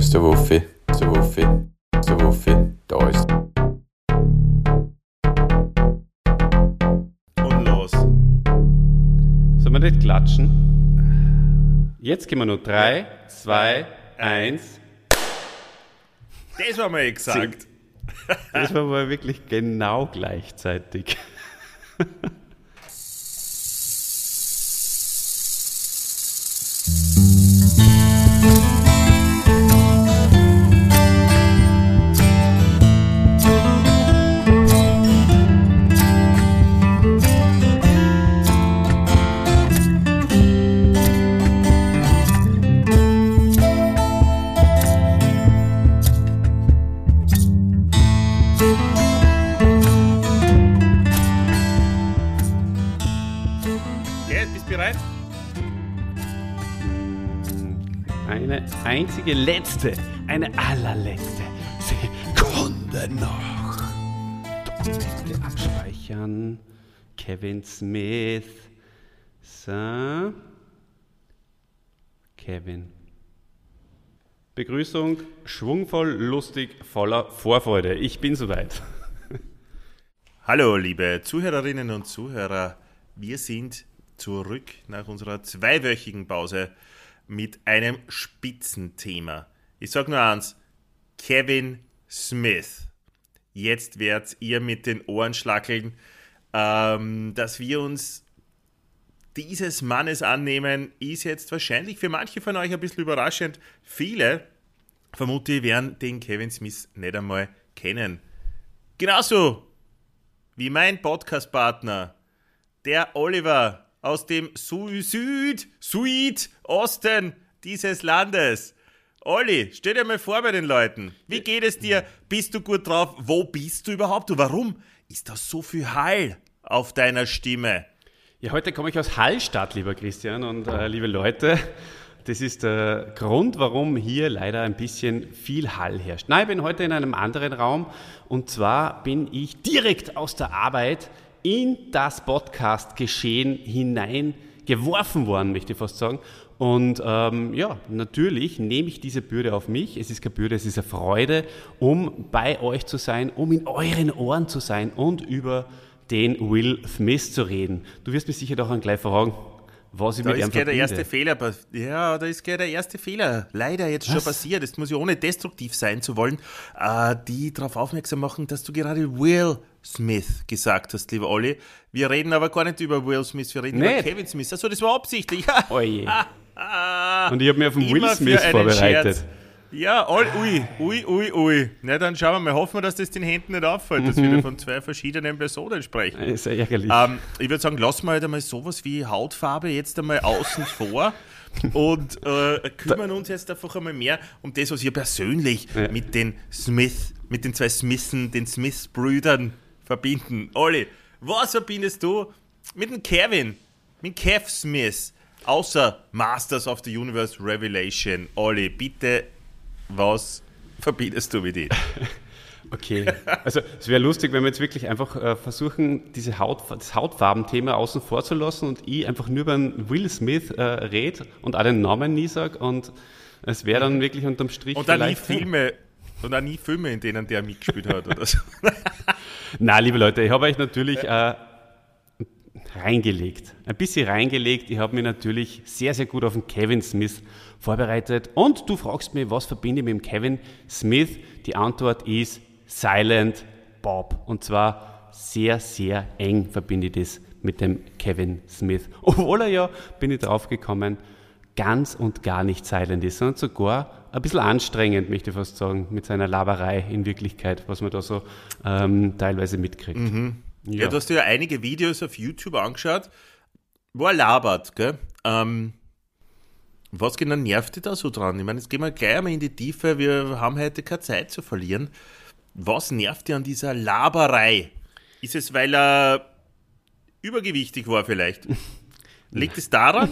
ist der Wuffi, der Wuffi, der Wuffi, da ist. Und los. Sollen wir nicht klatschen? Jetzt gehen wir nur 3, 2, 1. Das war mal gesagt. Das war mal wirklich genau gleichzeitig. einzige letzte, eine allerletzte Sekunde noch. Bitte abspeichern. Kevin Smith. So. Kevin. Begrüßung, schwungvoll, lustig, voller Vorfreude. Ich bin soweit. Hallo, liebe Zuhörerinnen und Zuhörer. Wir sind zurück nach unserer zweiwöchigen Pause mit einem Spitzenthema. Ich sag nur eins: Kevin Smith. Jetzt werdet ihr mit den Ohren schlackeln, ähm, dass wir uns dieses Mannes annehmen, ist jetzt wahrscheinlich für manche von euch ein bisschen überraschend. Viele, vermute ich, werden den Kevin Smith nicht einmal kennen. Genauso wie mein Podcast-Partner, der Oliver aus dem Su Süd, Südosten dieses Landes. Olli, stell dir mal vor bei den Leuten. Wie geht es dir? Bist du gut drauf? Wo bist du überhaupt? Und warum ist da so viel Hall auf deiner Stimme? Ja, heute komme ich aus Hallstatt, lieber Christian und äh, liebe Leute. Das ist der Grund, warum hier leider ein bisschen viel Hall herrscht. Nein, ich bin heute in einem anderen Raum und zwar bin ich direkt aus der Arbeit in das Podcast-Geschehen hineingeworfen worden, möchte ich fast sagen. Und ähm, ja, natürlich nehme ich diese Bürde auf mich. Es ist keine Bürde, es ist eine Freude, um bei euch zu sein, um in euren Ohren zu sein und über den Will Smith zu reden. Du wirst mich sicher doch gleich fragen, was ich Da mit ist gleich der erste Fehler. Ja, da ist gleich der erste Fehler. Leider jetzt schon Was? passiert. Das muss ja ohne destruktiv sein zu wollen, äh, die darauf aufmerksam machen, dass du gerade Will Smith gesagt hast, lieber Olli. Wir reden aber gar nicht über Will Smith, wir reden über Nicht? Kevin Smith. Also das war absichtlich. Oje. Und ich habe mich auf den Will Smith vorbereitet. Scherz. Ja, oi, ui, ui, ui, ui. Na, dann schauen wir mal. Hoffen wir, dass das den Händen nicht auffällt, dass wir da von zwei verschiedenen Personen sprechen. Ja ärgerlich. Ähm, ich würde sagen, lassen wir halt einmal sowas wie Hautfarbe jetzt einmal außen vor und äh, kümmern uns jetzt einfach einmal mehr um das, was ihr persönlich Ja. mit den Smith, mit den zwei Smithen, den Smith-Brüdern verbinden. Olli, was verbindest du mit dem Kevin, mit Kev Smith, außer Masters of the Universe Revelation? Olli, bitte, was verbindest du mit ihm? Okay, also es wäre lustig, wenn wir jetzt wirklich einfach äh, versuchen, diese Haut, das Hautfarbenthema außen vor zu lassen und ich einfach nur über den Will Smith äh, red und auch den Namen nie sag und es wäre dann wirklich unterm Strich Und dann nie. Filme, und auch nie Filme, in denen der mitgespielt hat oder so. Na, liebe Leute, ich habe euch natürlich äh, reingelegt, ein bisschen reingelegt. Ich habe mich natürlich sehr, sehr gut auf den Kevin Smith vorbereitet. Und du fragst mich, was verbinde ich mit dem Kevin Smith? Die Antwort ist Silent Bob. Und zwar sehr, sehr eng verbinde ich das mit dem Kevin Smith. Obwohl er ja, bin ich drauf gekommen, ganz und gar nicht silent ist, sondern sogar ein bisschen anstrengend, möchte ich fast sagen, mit seiner Laberei in Wirklichkeit, was man da so ähm, teilweise mitkriegt. Ja. du hast dir ja einige Videos auf YouTube angeschaut, wo er labert, gell? Ähm, was genau nervt dich da so dran? Ich meine, jetzt gehen wir gleich einmal in die Tiefe, wir haben heute keine Zeit zu verlieren. Was nervt dir an dieser Laberei? Ist es, weil er übergewichtig war vielleicht? Liegt es daran?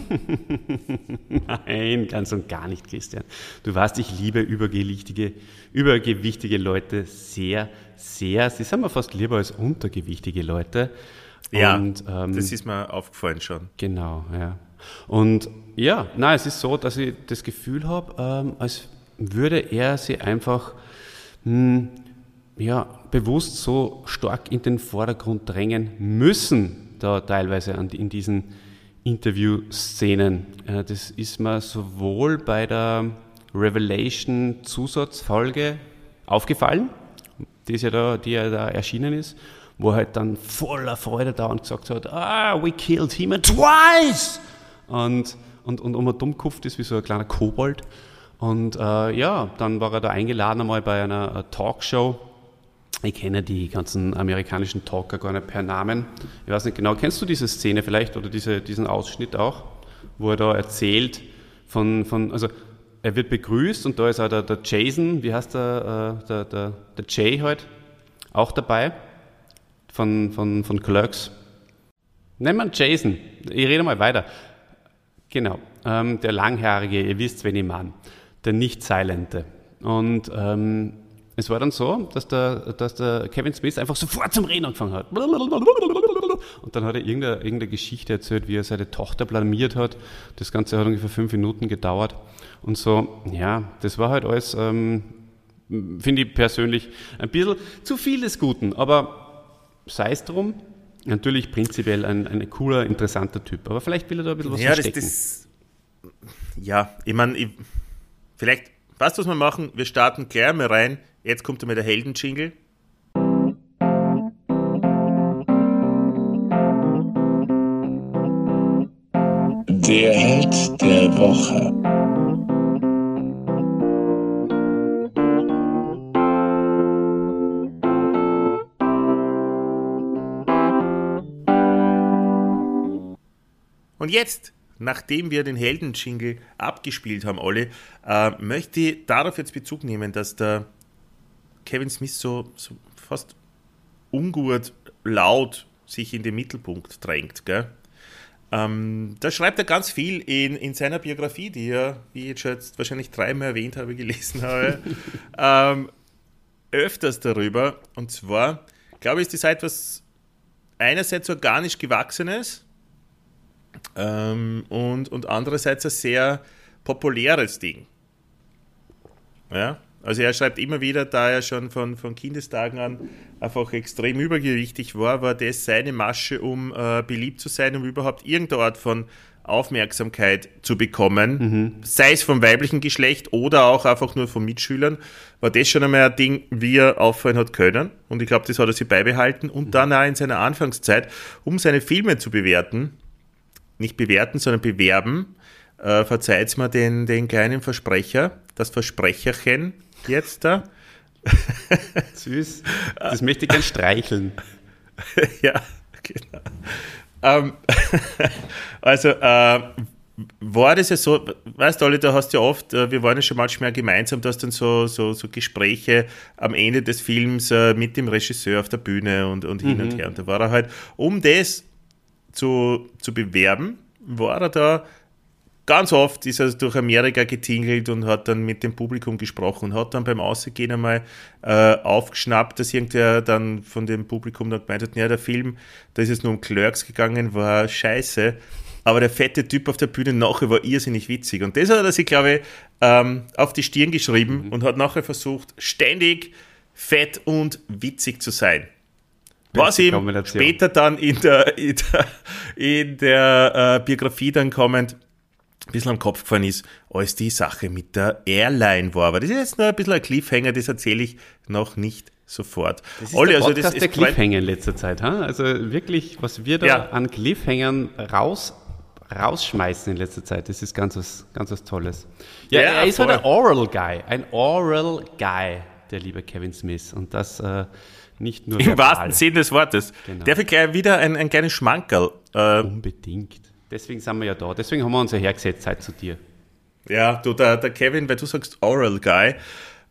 Nein, ganz und gar nicht, Christian. Du weißt, ich liebe übergewichtige, übergewichtige Leute sehr, sehr. Sie sind mir fast lieber als untergewichtige Leute. Ja, Und, ähm, das ist mir aufgefallen schon. Genau, ja. Und ja, na, es ist so, dass ich das Gefühl habe, ähm, als würde er sie einfach mh, ja, bewusst so stark in den Vordergrund drängen müssen, da teilweise an, in diesen Interview-Szenen. Äh, das ist mir sowohl bei der Revelation-Zusatzfolge aufgefallen, die, ist ja da, die ja da erschienen ist, wo er halt dann voller Freude da und gesagt hat, ah, we killed him twice! Und, und, und um er dumm kupft ist wie so ein kleiner Kobold. Und äh, ja, dann war er da eingeladen einmal bei einer äh, Talkshow. Ich kenne die ganzen amerikanischen Talker gar nicht per Namen. Ich weiß nicht genau, kennst du diese Szene vielleicht oder diese, diesen Ausschnitt auch, wo er da erzählt von, von also er wird begrüßt und da ist auch der, der Jason, wie heißt der, äh, der, der, der Jay halt, auch dabei von, von, von Clerks. Nennen wir Jason, ich rede mal weiter. Genau, ähm, der Langhaarige, ihr wisst, wen ich meine, der Nicht-Silente. Und ähm, es war dann so, dass der, dass der Kevin Smith einfach sofort zum Reden angefangen hat. Und dann hat er irgendeine, irgendeine Geschichte erzählt, wie er seine Tochter blamiert hat. Das Ganze hat ungefähr fünf Minuten gedauert. Und so, ja, das war halt alles, ähm, finde ich persönlich, ein bisschen zu viel des Guten. Aber sei es drum, natürlich prinzipiell ein, ein cooler, interessanter Typ. Aber vielleicht will er da ein bisschen was ja, verstecken. Das, das, ja, ich meine, vielleicht, weißt du, was wir machen? Wir starten gleich mal rein. Jetzt kommt einmal der Helden-Jingle. Der Held der Woche. Und jetzt, nachdem wir den Helden-Jingle abgespielt haben, alle, äh, möchte ich darauf jetzt Bezug nehmen, dass der Kevin Smith so, so fast ungut laut sich in den Mittelpunkt drängt. Gell? Ähm, da schreibt er ganz viel in, in seiner Biografie, die er, wie ich jetzt wahrscheinlich dreimal erwähnt habe, gelesen habe, ähm, öfters darüber. Und zwar, glaube ich, ist das etwas einerseits organisch gewachsenes ähm, und, und andererseits ein sehr populäres Ding. Ja, also er schreibt immer wieder, da er schon von, von Kindestagen an einfach extrem übergewichtig war, war das seine Masche, um äh, beliebt zu sein, um überhaupt irgendeine Art von Aufmerksamkeit zu bekommen, mhm. sei es vom weiblichen Geschlecht oder auch einfach nur von Mitschülern, war das schon einmal ein Ding, wie er auffallen hat können. Und ich glaube, das hat er sich beibehalten. Und mhm. dann auch in seiner Anfangszeit, um seine Filme zu bewerten, nicht bewerten, sondern bewerben, äh, verzeiht mir den, den kleinen Versprecher, das Versprecherchen, jetzt da. Süß. Das möchte ich gern streicheln. ja, genau. Ähm, also, äh, war das ja so, weißt du, Olli, da hast du ja oft, äh, wir waren ja schon manchmal gemeinsam, du hast dann so, so, so Gespräche am Ende des Films äh, mit dem Regisseur auf der Bühne und, und hin mhm. und her. Und da war er halt, um das zu, zu bewerben, war er da ganz oft ist er durch Amerika getingelt und hat dann mit dem Publikum gesprochen und hat dann beim Ausgehen einmal äh, aufgeschnappt, dass irgendwer dann von dem Publikum dann gemeint hat, ja, der Film, da ist es nur um Clerks gegangen, war scheiße, aber der fette Typ auf der Bühne nachher war irrsinnig witzig. Und das hat er sich, glaube ich, ähm, auf die Stirn geschrieben mhm. und hat nachher versucht, ständig fett und witzig zu sein. Was ihm später dann in der, in der, in der äh, Biografie dann kommend ein bisschen am Kopf gefallen ist, als die Sache mit der Airline war. Aber das ist jetzt nur ein bisschen ein Cliffhanger, das erzähle ich noch nicht sofort. Das ist Olli, der Podcast also das der Cliffhanger in letzter Zeit. Ha? Also wirklich, was wir da ja. an Cliffhangern raus, rausschmeißen in letzter Zeit, das ist ganz was, ganz was Tolles. Ja, ja er ist halt ein Oral Guy, ein Oral Guy, der liebe Kevin Smith. Und das äh, nicht nur Im wahrsten Sinne des Wortes. Genau. Darf ich gleich wieder ein, ein kleines Schmankerl? Äh, Unbedingt. Deswegen sind wir ja da. Deswegen haben wir uns ja hergesetzt Zeit zu dir. Ja, du, der, der Kevin, weil du sagst Oral Guy,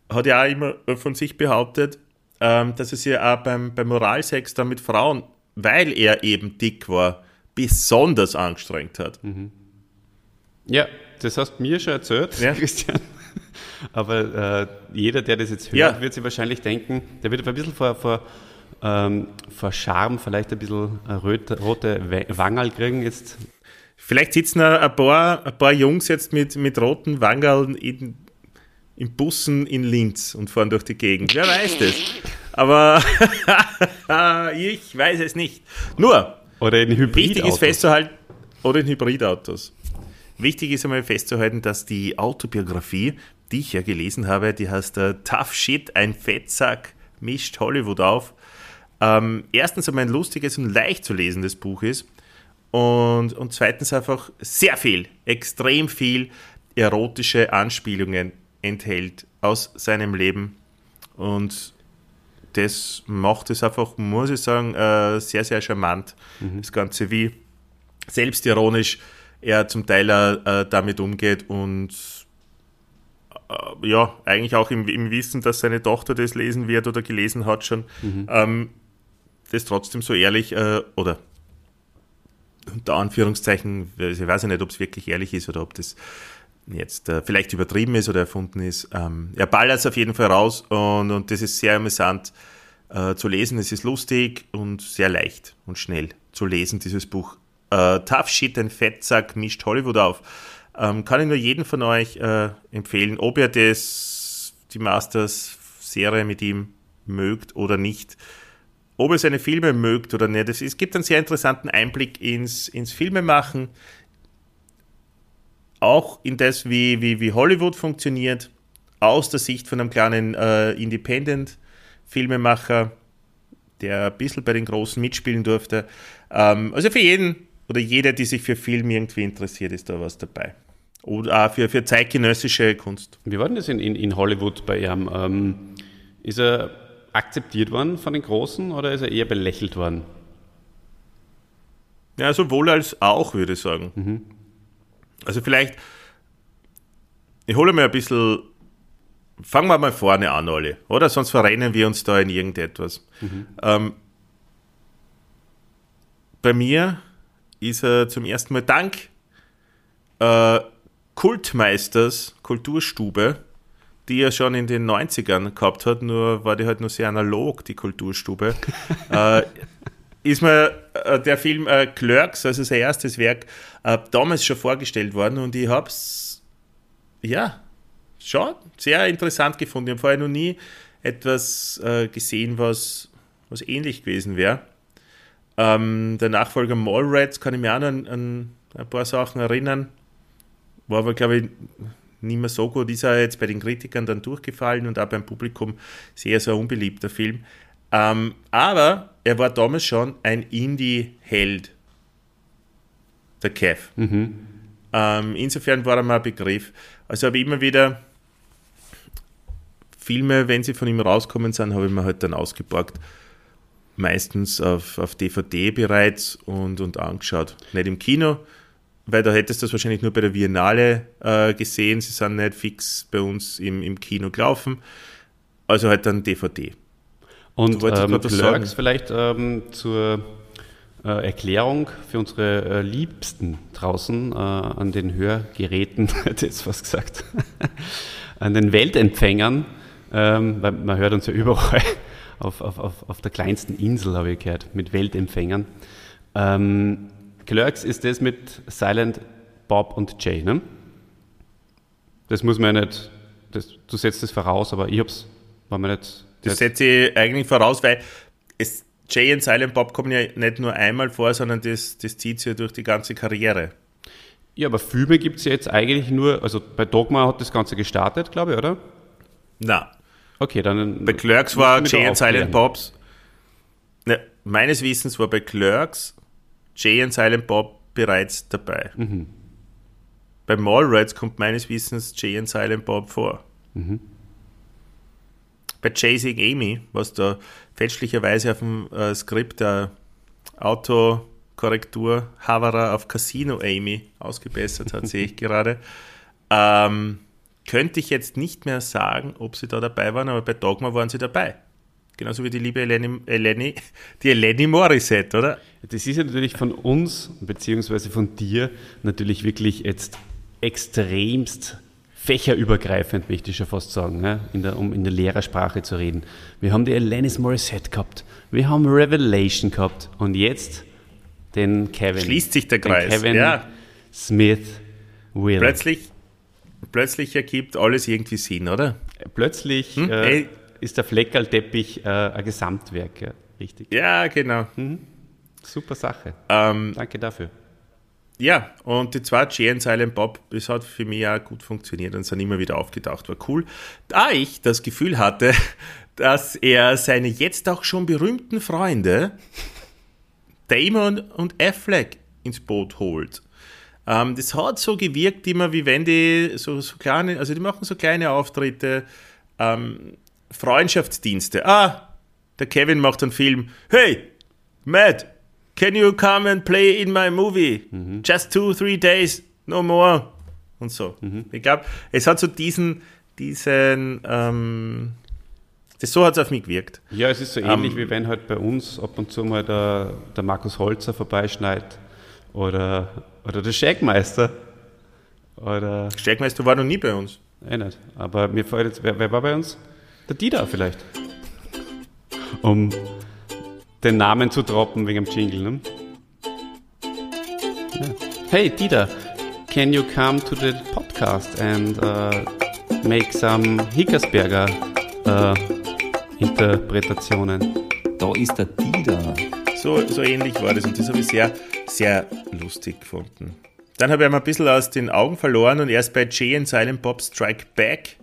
hat ja auch immer von sich behauptet, ähm, dass er sich auch beim, beim Moralsex dann mit Frauen, weil er eben dick war, besonders angestrengt hat. Mhm. Ja, das hast du mir schon erzählt, ja. Christian. Aber äh, jeder, der das jetzt hört, ja. wird sich wahrscheinlich denken, der wird ein bisschen vor, vor, ähm, vor Charme vielleicht ein bisschen röte, rote Wangerl kriegen jetzt. Vielleicht sitzen ein paar, ein paar Jungs jetzt mit, mit roten Wangerln in, in Bussen in Linz und fahren durch die Gegend. Wer weiß das? Aber ich weiß es nicht. Nur, Oder in Hybrid. wichtig ist festzuhalten, oder in Hybridautos. Wichtig ist einmal festzuhalten, dass die Autobiografie, die ich ja gelesen habe, die heißt äh, Tough Shit, ein Fettsack mischt Hollywood auf. Ähm, erstens einmal ein lustiges und leicht zu lesendes Buch ist und, und zweitens einfach sehr viel, extrem viel erotische Anspielungen enthält aus seinem Leben und das macht es einfach, muss ich sagen, äh, sehr, sehr charmant. Das Ganze, wie selbstironisch er zum Teil äh, damit umgeht und äh, ja, eigentlich auch im, im Wissen, dass seine Tochter das lesen wird oder gelesen hat schon, ähm, das trotzdem so ehrlich äh, oder unter Anführungszeichen, ich weiß ja nicht, ob es wirklich ehrlich ist oder ob das jetzt äh, vielleicht übertrieben ist oder erfunden ist. Ähm, er ballert es auf jeden Fall raus und, und das ist sehr amüsant äh, zu lesen. Es ist lustig und sehr leicht und schnell zu lesen, dieses Buch. Äh, Tough Shit, ein Fettsack mischt Hollywood auf. Ähm, kann ich nur jeden von euch äh, empfehlen, ob ihr das, die Masters-Serie mit ihm mögt oder nicht. Ob ihr seine Filme mögt oder nicht. Es, es gibt einen sehr interessanten Einblick ins, ins Filmemachen, auch in das, wie, wie, wie Hollywood funktioniert, aus der Sicht von einem kleinen äh, Independent-Filmemacher, der ein bisschen bei den Großen mitspielen durfte. Ähm, also für jeden oder jeder, die sich für Film irgendwie interessiert, ist da was dabei. Oder auch für, für zeitgenössische Kunst. Wie war denn das in, in, in Hollywood bei ihm? Ähm, ist er akzeptiert worden von den Großen oder ist er eher belächelt worden? Ja, sowohl als auch, würde ich sagen. Also vielleicht, ich hole mir ein bisschen, fangen wir mal vorne an, alle, oder? Sonst verrennen wir uns da in irgendetwas. Ähm, bei mir ist er zum ersten Mal dank äh, Kultmeisters Kulturstube, die er schon in den 90ern gehabt hat, nur war die halt nur sehr analog, die Kulturstube. äh, ist mir äh, der Film äh, Clerks, also sein erstes Werk, äh, damals schon vorgestellt worden und ich habe es, ja, schon sehr interessant gefunden. Ich habe vorher noch nie etwas äh, gesehen, was, was ähnlich gewesen wäre. Ähm, der Nachfolger Mallrats kann ich mir auch noch an, an ein paar Sachen erinnern. War aber, glaube ich, nicht mehr so gut. Ist er jetzt bei den Kritikern dann durchgefallen und auch beim Publikum sehr, sehr unbeliebter Film. Ähm, aber er war damals schon ein Indie-Held, der Kev. Ähm, insofern war er mal ein Begriff. Also habe ich immer wieder Filme, wenn sie von ihm rauskommen sind, habe ich mir halt dann ausgeborgt. Meistens auf, auf DVD bereits und, und angeschaut. Nicht im Kino, weil da hättest du das wahrscheinlich nur bei der Biennale äh, gesehen. Sie sind nicht fix bei uns im, im Kino gelaufen. Also halt dann DVD. Und Du ähm, was Clerks vielleicht ähm, zur äh, Erklärung für unsere äh, Liebsten draußen äh, an den Hörgeräten, hätte jetzt fast gesagt, an den Weltempfängern, ähm, weil man hört uns ja überall, auf, auf, auf, auf der kleinsten Insel habe ich gehört, mit Weltempfängern. Ähm, Clerks ist das mit Silent Bob und Jay, ne? Das muss man ja nicht, das, du setzt das voraus, aber ich hab's, war mir nicht... Das setze ich eigentlich voraus, weil es, Jay und Silent Bob kommen ja nicht nur einmal vor, sondern das, das zieht sich ja durch die ganze Karriere. Ja, aber Filme gibt es ja jetzt eigentlich nur, also bei Dogma hat das Ganze gestartet, glaube ich, oder? Na, Okay, dann. bei Clerks war Jay da und Silent. Bobs. Ne, meines Wissens war bei Clerks Jay und Silent Bob bereits dabei. Mhm. Bei Mallrats kommt meines Wissens Jay und Silent Bob vor. Mhm. Bei Chasing Amy, was da fälschlicherweise auf dem äh, Skript der Autokorrektur Havara auf Casino Amy ausgebessert hat, sehe ich gerade. Ähm, könnte ich jetzt nicht mehr sagen, ob sie da dabei waren, aber bei Dogma waren sie dabei. Genauso wie die liebe Eleni, Eleni, die Eleni Morissette, oder? Das ist ja natürlich von uns, beziehungsweise von dir, natürlich wirklich jetzt extremst fächerübergreifend, möchte ich schon fast sagen, ne? in der, um in der Lehrersprache zu reden. Wir haben die Alanis Morissette gehabt, wir haben Revelation gehabt und jetzt den Kevin. Schließt sich der Kreis, Kevin ja. Smith Will. Plötzlich, plötzlich ergibt alles irgendwie Sinn, oder? Plötzlich Hm? äh, ist der Fleckerlteppich äh, ein Gesamtwerk, ja. Richtig. Ja, genau. Super Sache. Ähm, Danke dafür. ja, und die zwei Jay und Silent Bob, das hat für mich auch gut funktioniert und sind immer wieder aufgetaucht. War cool. Da ich das Gefühl hatte, dass er seine jetzt auch schon berühmten Freunde Damon und Affleck ins Boot holt. Ähm, das hat so gewirkt immer, wie wenn die so, so kleine, also die machen so kleine Auftritte, ähm, Freundschaftsdienste. Ah, der Kevin macht einen Film. Hey, Matt, can you come and play in my movie? Just two, three days, no more. Und so. Ich glaube, es hat so diesen, diesen, ähm, das so hat es auf mich gewirkt. Ja, es ist so ähnlich, wie wenn halt bei uns ab und zu mal der, der Markus Holzer vorbeischneit oder, oder der Schägmeister. Oder, Steigmeister war noch nie bei uns. eh nicht. Aber mir fällt jetzt, wer, wer war bei uns? Der Dieter vielleicht. Um den Namen zu droppen wegen dem Jingle, ne? Ja. Hey Dieter, can you come to the podcast and uh, make some Hickersberger uh, Interpretationen? Da ist der Dieter. So, so ähnlich war das und das habe ich sehr, sehr lustig gefunden. Dann habe ich ihn ein bisschen aus den Augen verloren und erst bei Jay and Silent Bob Strike Back,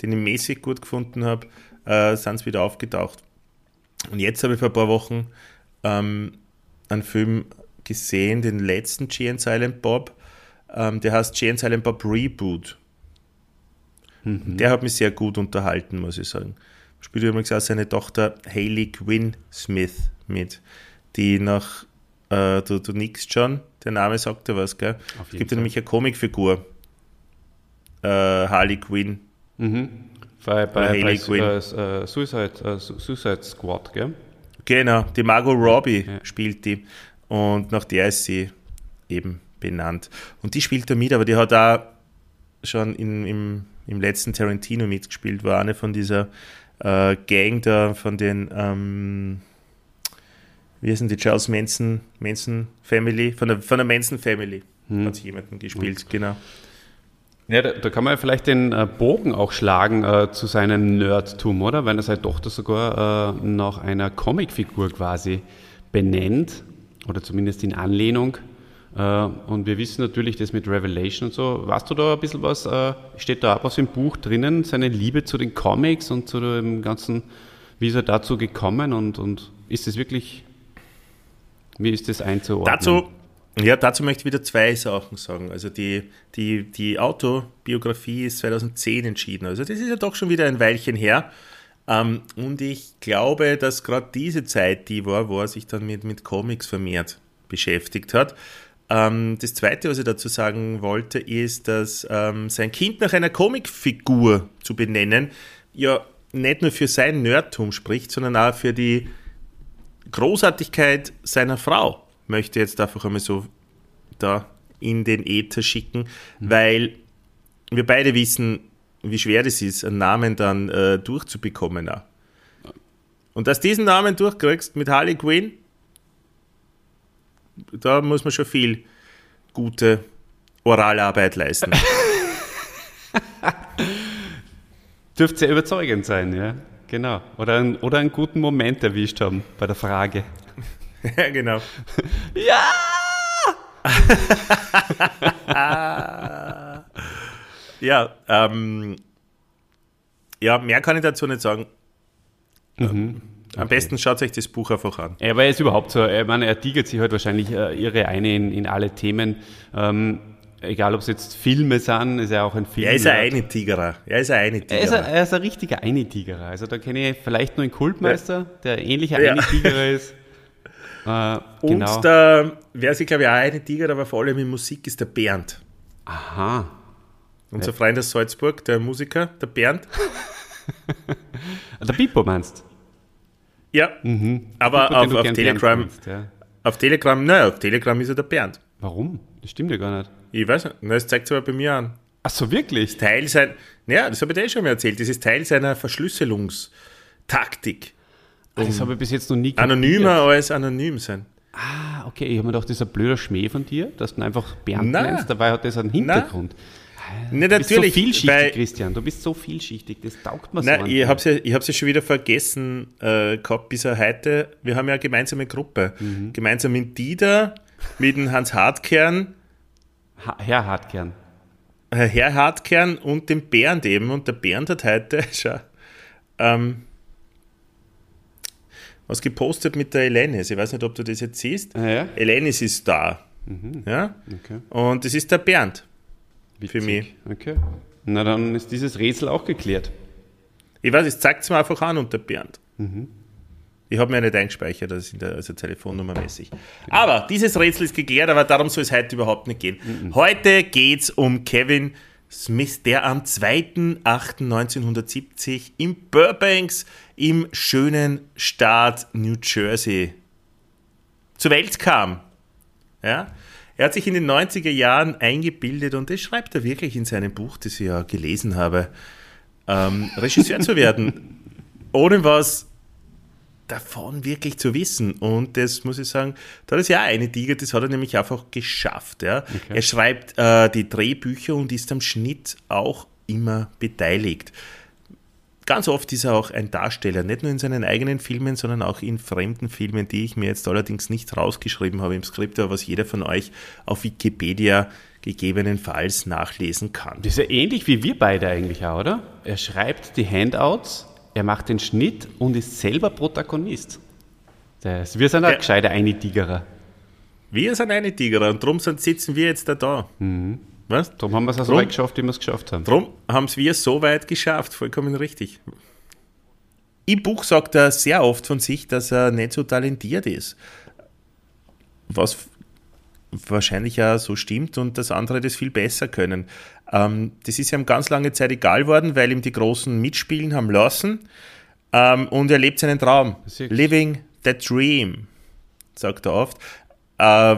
den ich mäßig gut gefunden habe, äh, sind sie wieder aufgetaucht. Und jetzt habe ich vor ein paar Wochen ähm, einen Film gesehen, den letzten Jay and Silent Bob. Ähm, der heißt Jay and Silent Bob Reboot. Der hat mich sehr gut unterhalten, muss ich sagen. Spielt übrigens auch seine Tochter Hayley Quinn Smith mit, die nach, äh, du, du nix schon, der Name sagt dir was, gell? Es gibt ja nämlich eine Comicfigur, äh, Harley Quinn. Bei, bei, Hayley bei Quinn. äh, äh, Suicide, äh, Su- Suicide Squad, gell? Genau, die Margot Robbie Ja. spielt die und nach der ist sie eben benannt. Und die spielt da mit, aber die hat auch schon in, im, im letzten Tarantino mitgespielt, war eine von dieser äh, Gang da, von den, ähm, wie heißen die, Charles Manson, Manson Family, von der, von der Manson Family hat sie jemanden gespielt, genau. Ja, da, da kann man ja vielleicht den äh, Bogen auch schlagen äh, zu seinem Nerdtum, oder? Weil er seine Tochter sogar äh, nach einer Comicfigur quasi benennt, oder zumindest in Anlehnung. Äh, und wir wissen natürlich das mit Revelation und so. Weißt du da ein bisschen was? Äh, steht da auch was im Buch drinnen? Seine Liebe zu den Comics und zu dem ganzen, wie ist er dazu gekommen und, und ist es wirklich, wie ist das einzuordnen? Dazu, ja, dazu möchte ich wieder zwei Sachen sagen. Also die, die, die Autobiografie ist 2010 entschieden. Also das ist ja doch schon wieder ein Weilchen her. Ähm, und ich glaube, dass gerade diese Zeit die war, wo er sich dann mit, mit Comics vermehrt beschäftigt hat. Ähm, das Zweite, was ich dazu sagen wollte, ist, dass ähm, sein Kind nach einer Comicfigur zu benennen, ja nicht nur für sein Nerdtum spricht, sondern auch für die Großartigkeit seiner Frau möchte ich jetzt einfach einmal so da in den Äther schicken, weil wir beide wissen, wie schwer das ist, einen Namen dann äh, durchzubekommen. Auch. Und dass du diesen Namen durchkriegst mit Harley Quinn, da muss man schon viel gute Oralarbeit leisten. Dürfte sehr überzeugend sein, ja. Genau. Oder, ein, oder einen guten Moment erwischt haben bei der Frage. ja, genau. Ja! Ja, ähm, ja, mehr kann ich dazu nicht sagen. Ähm, Am besten schaut euch das Buch einfach an. Er war jetzt überhaupt so, ich meine, er tigert sich halt wahrscheinlich äh, irre eine in, in alle Themen. Ähm, egal, ob es jetzt Filme sind, ist er auch ein Film. Er ist ein Eine-Tigerer. Er ist ein Er ist, ein, Eine-Tigerer. er ist ein richtiger Eine-Tigerer. Also da kenne ich vielleicht nur einen Kultmeister, der ähnlicher Ja. Eine-Tigerer ist. Äh, Und genau. der, wer sich, glaube ich, auch Eine-Tigerer, aber vor allem in Musik, ist der Bernd. Aha. Unser Freund aus Salzburg, der Musiker, der Bernd. Der Pipo meinst Ja, aber Pipo, den auf, auf Telegram, nennst, ja. auf Telegram, nein, auf Telegram ist er der Bernd. Warum? Das stimmt ja gar nicht. Ich weiß nicht, na, das zeigt es aber bei mir an. Ach so, wirklich? Teil sein, ja, das habe ich dir eh schon mal erzählt, das ist Teil seiner Verschlüsselungstaktik. Ah, das habe ich bis jetzt noch nie Anonymer als anonym sein. Ah, okay, ich habe mir gedacht, das ist ein blöder Schmäh von dir, dass du einfach Bernd Nein. nennst, dabei hat das einen Hintergrund. Ne, Du bist so natürlich, vielschichtig, weil- Christian. Du bist so vielschichtig. Das taugt mir so. Nein, ich habe es ja, ich hab's ja schon wieder vergessen äh, gehabt bis heute. Wir haben ja eine gemeinsame Gruppe. Mhm. Gemeinsam mit Dieter, mit dem Hans Hartkern, Ha- Herr Hartkern. äh, Herr Hartkern und dem Bernd eben. Und der Bernd hat heute schau, ähm, was gepostet mit der Elenis. Ich weiß nicht, ob du das jetzt siehst. Ah, ja? Elenis ist da. Ja? Okay. Und das ist der Bernd. Für Witzig. mich. Okay. Na, dann ist dieses Rätsel auch geklärt. Ich weiß, es zeigt es mir einfach an unter Bernd. Mhm. Ich habe mir nicht eingespeichert, das ist in der also telefonnummermäßig. Aber dieses Rätsel ist geklärt, aber darum soll es heute überhaupt nicht gehen. Mhm. Heute geht es um Kevin Smith, der am 2.8.1970 in Burbanks im schönen Staat New Jersey zur Welt kam. Ja? Er hat sich in den 90er Jahren eingebildet und das schreibt er wirklich in seinem Buch, das ich ja gelesen habe, ähm, Regisseur zu werden, ohne was davon wirklich zu wissen. Und das muss ich sagen, da es ja eine Tiger, das hat er nämlich einfach geschafft. Ja. Er schreibt äh, die Drehbücher und ist am Schnitt auch immer beteiligt. Ganz oft ist er auch ein Darsteller, nicht nur in seinen eigenen Filmen, sondern auch in fremden Filmen, die ich mir jetzt allerdings nicht rausgeschrieben habe im Skript, aber was jeder von euch auf Wikipedia gegebenenfalls nachlesen kann. Das ist ja ähnlich wie wir beide eigentlich auch, oder? Er schreibt die Handouts, er macht den Schnitt und ist selber Protagonist. Das, wir sind auch Ja. gescheite Einitigerer. Wir sind eine Tiger und darum sitzen wir jetzt da da. Was? Darum haben wir es auch so Drum- weit geschafft, wie wir es geschafft haben. Drum haben es wir so weit geschafft, vollkommen richtig. Im Buch sagt er sehr oft von sich, dass er nicht so talentiert ist. Was wahrscheinlich ja so stimmt und dass andere das viel besser können. Ähm, das ist ihm ganz lange Zeit egal worden, weil ihm die Großen mitspielen haben lassen. Ähm, und er lebt seinen Traum. Living the dream, sagt er oft. Äh,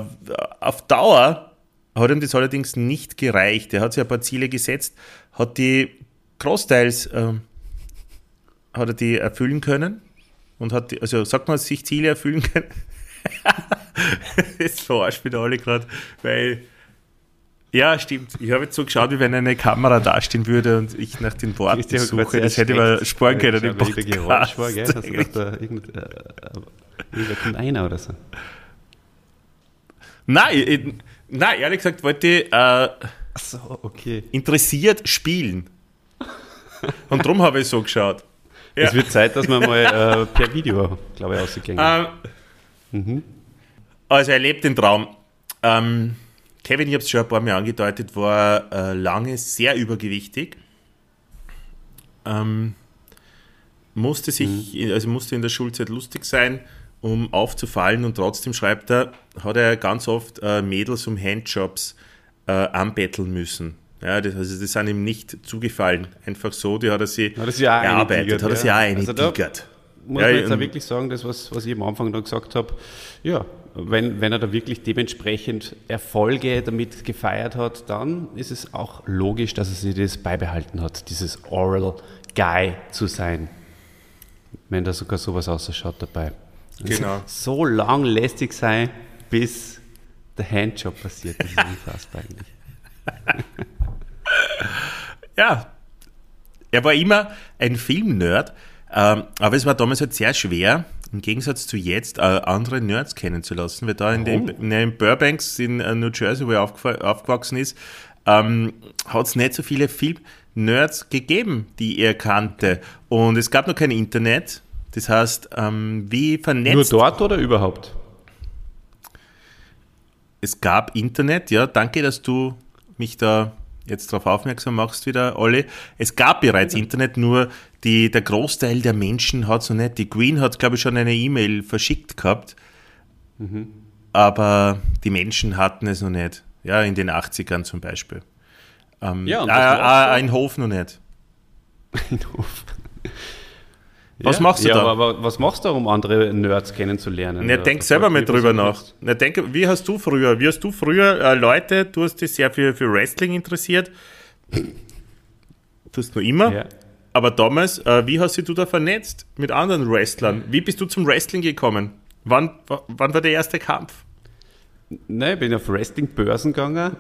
auf Dauer hat ihm das allerdings nicht gereicht. Er hat sich ein paar Ziele gesetzt, hat die großteils ähm, hat er die erfüllen können und hat die, also sagt man sich Ziele erfüllen können. das verarscht mich alle gerade, weil ja, stimmt. Ich habe jetzt so geschaut, wie wenn eine Kamera dastehen würde und ich nach den Worten grad suche. Das hätte man erschreckt. sparen können im schau, welcher Geräusch Podcast. war, gell? Hast du gedacht, da irgend, äh, irgendwer kommt einer oder so? Nein, ich- nein, ehrlich gesagt wollte ich äh, so, okay. interessiert spielen. Und darum habe ich so geschaut. Ja. Es wird Zeit, dass wir mal äh, per Video, glaube ich, ausgehen. Ähm, Also er lebt den Traum. Ähm, Kevin, ich habe es schon ein paar Mal angedeutet, war äh, lange sehr übergewichtig. Ähm, musste sich, also musste in der Schulzeit lustig sein, um aufzufallen und trotzdem schreibt er, hat er ganz oft äh, Mädels um Handjobs äh, anbetteln müssen. Ja, das, also das sind ihm nicht zugefallen. Einfach so, die hat er sich Hat er sich erarbeitet, hat er sich ja. auch Also eingetigert. Muss Ja, man jetzt auch ähm, wirklich sagen, das, was, was ich am Anfang dann gesagt habe, ja, wenn, wenn er da wirklich dementsprechend Erfolge damit gefeiert hat, dann ist es auch logisch, dass er sich das beibehalten hat, dieses Oral Guy zu sein. Wenn da sogar sowas ausschaut dabei. Genau. So lang lästig sein, bis der Handjob passiert. Das ist unfassbar eigentlich. Ja, er war immer ein Filmnerd, ähm, aber es war damals halt sehr schwer, im Gegensatz zu jetzt, äh, andere Nerds kennenzulassen, weil da in, dem, in dem Burbanks in äh, New Jersey, wo er aufgew aufgewachsen ist, ähm, hat es nicht so viele Filmnerds gegeben, die er kannte. Und es gab noch kein Internet. Das heißt, ähm, wie Nur vernetzt dort oder überhaupt? es gab Internet, ja, danke, dass du mich da jetzt darauf aufmerksam machst wieder, Olli. Es gab bereits Internet, nur die, der Großteil der Menschen hat es noch nicht. Die Queen hat, glaube ich, schon eine E-Mail verschickt gehabt, aber die Menschen hatten es noch nicht. Ja, in den 80ern zum Beispiel. Ähm, Ja, und äh, äh, ein Hof noch nicht. Was ja, machst du ja, da? Aber, was machst du, um andere Nerds kennenzulernen? Na, Oder denk selber mal drüber nach. Na, denk, wie hast du früher, wie hast du früher äh, Leute, du hast dich sehr für, für Wrestling interessiert, tust du immer, Ja. Aber damals, äh, wie hast dich du da vernetzt mit anderen Wrestlern? Wie bist du zum Wrestling gekommen? Wann, wa- wann war der erste Kampf? Nein, ich bin auf Wrestling-Börsen gegangen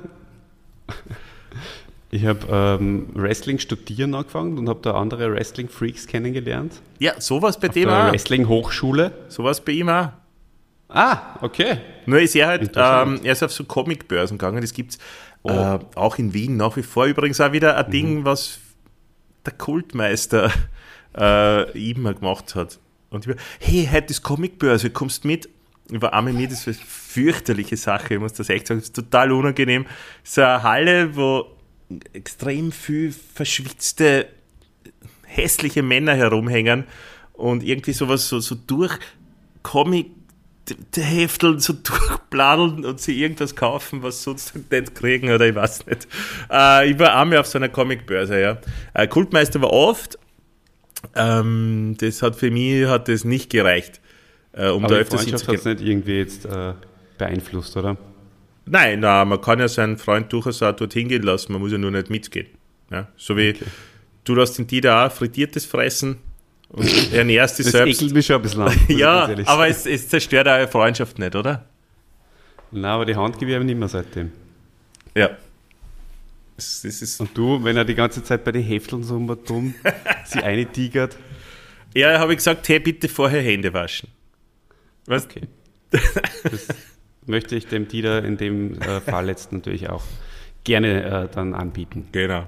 Ich habe ähm, Wrestling studieren angefangen und habe da andere Wrestling-Freaks kennengelernt. Ja, sowas bei Auf dem der auch. Wrestling-Hochschule. Sowas bei ihm auch. Ah, okay. Nur ist er halt, ähm, er ist auf so Comicbörsen gegangen, das gibt's äh, auch in Wien nach wie vor. Übrigens auch wieder ein Ding, was der Kultmeister äh, immer gemacht hat. Und ich war, hey, heute ist Comicbörse, kommst mit? Ich war einmal mit, das ist eine fürchterliche Sache, ich muss das echt sagen, das ist total unangenehm. So eine Halle, wo extrem viel verschwitzte, hässliche Männer herumhängen und irgendwie sowas so, so durch Comic Hefteln so durchbladeln und sie irgendwas kaufen, was sonst nicht kriegen oder ich weiß nicht. Äh, ich war einmal auf so einer Comicbörse, ja. Äh, Kultmeister war oft. Ähm, das hat für mich hat das nicht gereicht. Äh, um Aber da öfters Freundschaft hat es nicht irgendwie jetzt äh, beeinflusst, oder? Nein, nein, man kann ja seinen Freund durchaus auch dorthin gehen lassen, man muss ja nur nicht mitgehen. Ja, so wie du lässt den Dieter auch frittiertes fressen und ernährst dich Das selbst. ekelt mich schon ein bisschen an. Ja, aber es, es zerstört eure Freundschaft nicht, oder? Nein, aber die Hand gebe ich ihm nicht mehr seitdem. Ja. Das, das ist, Und du, wenn er die ganze Zeit bei den Hefteln so dumm sie eine tigert. ja, habe ich gesagt, hey, bitte vorher Hände waschen. Was? Okay. Das möchte ich dem Dieter in dem äh, Fall jetzt natürlich auch gerne äh, dann anbieten. Genau.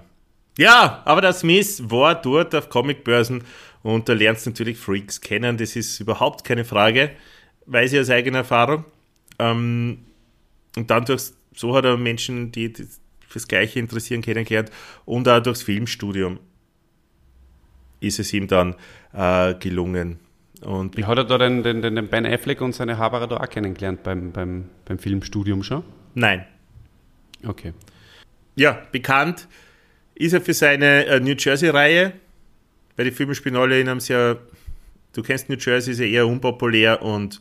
Ja, aber der Smith war dort auf Comicbörsen und da lernst du natürlich Freaks kennen. Das ist überhaupt keine Frage. Weiß ich aus eigener Erfahrung. Ähm, und dann durch, so hat er Menschen, die, die fürs Gleiche interessieren, kennengelernt und auch durchs Filmstudium ist es ihm dann äh, gelungen. Und Wie hat er da den, den, den, den Ben Affleck und seine Haberer da auch kennengelernt beim, beim, beim Filmstudium schon? nein, Okay. ja, bekannt ist er für seine äh, New Jersey-Reihe, weil die Filme spielen alle in einem sehr, du kennst New Jersey, ist ja eher unpopulär und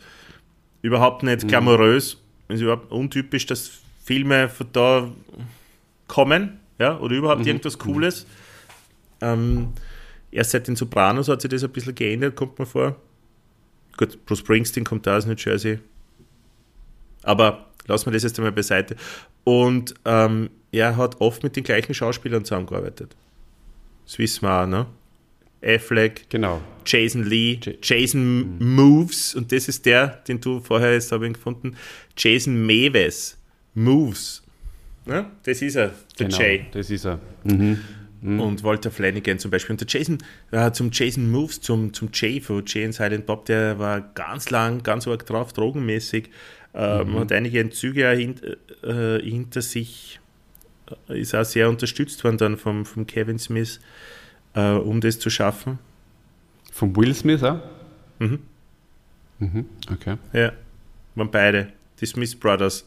überhaupt nicht glamourös. Es ist überhaupt untypisch, dass Filme von da kommen, ja, oder überhaupt irgendwas Cooles. Ähm, erst seit den Sopranos hat sich das ein bisschen geändert, kommt mir vor. Gut, Bruce Springsteen kommt da aus New Jersey. Aber lassen wir das jetzt einmal beiseite. Und ähm, er hat oft mit den gleichen Schauspielern zusammengearbeitet. Das wissen wir auch, ne? Affleck, Genau. Jason Lee, Ja- Jason Moves, und das ist der, den du vorher jetzt habe ich gefunden, Jason Mewes. Moves. Ne? Das ist er, der genau. Jay. Das ist er. Mhm. Und Walter Flanagan zum Beispiel. Und der Jason, äh, zum Jason Moves, zum, zum Jay von Jay and Silent Bob, der war ganz lang, ganz arg drauf, drogenmäßig. Ähm, Hat einige Entzüge hint, äh, hinter sich. Äh, Ist auch sehr unterstützt worden dann vom, vom Kevin Smith, äh, um das zu schaffen. Von Will Smith auch? Mhm. Mhm. Okay. Ja, waren beide. Die Smith Brothers.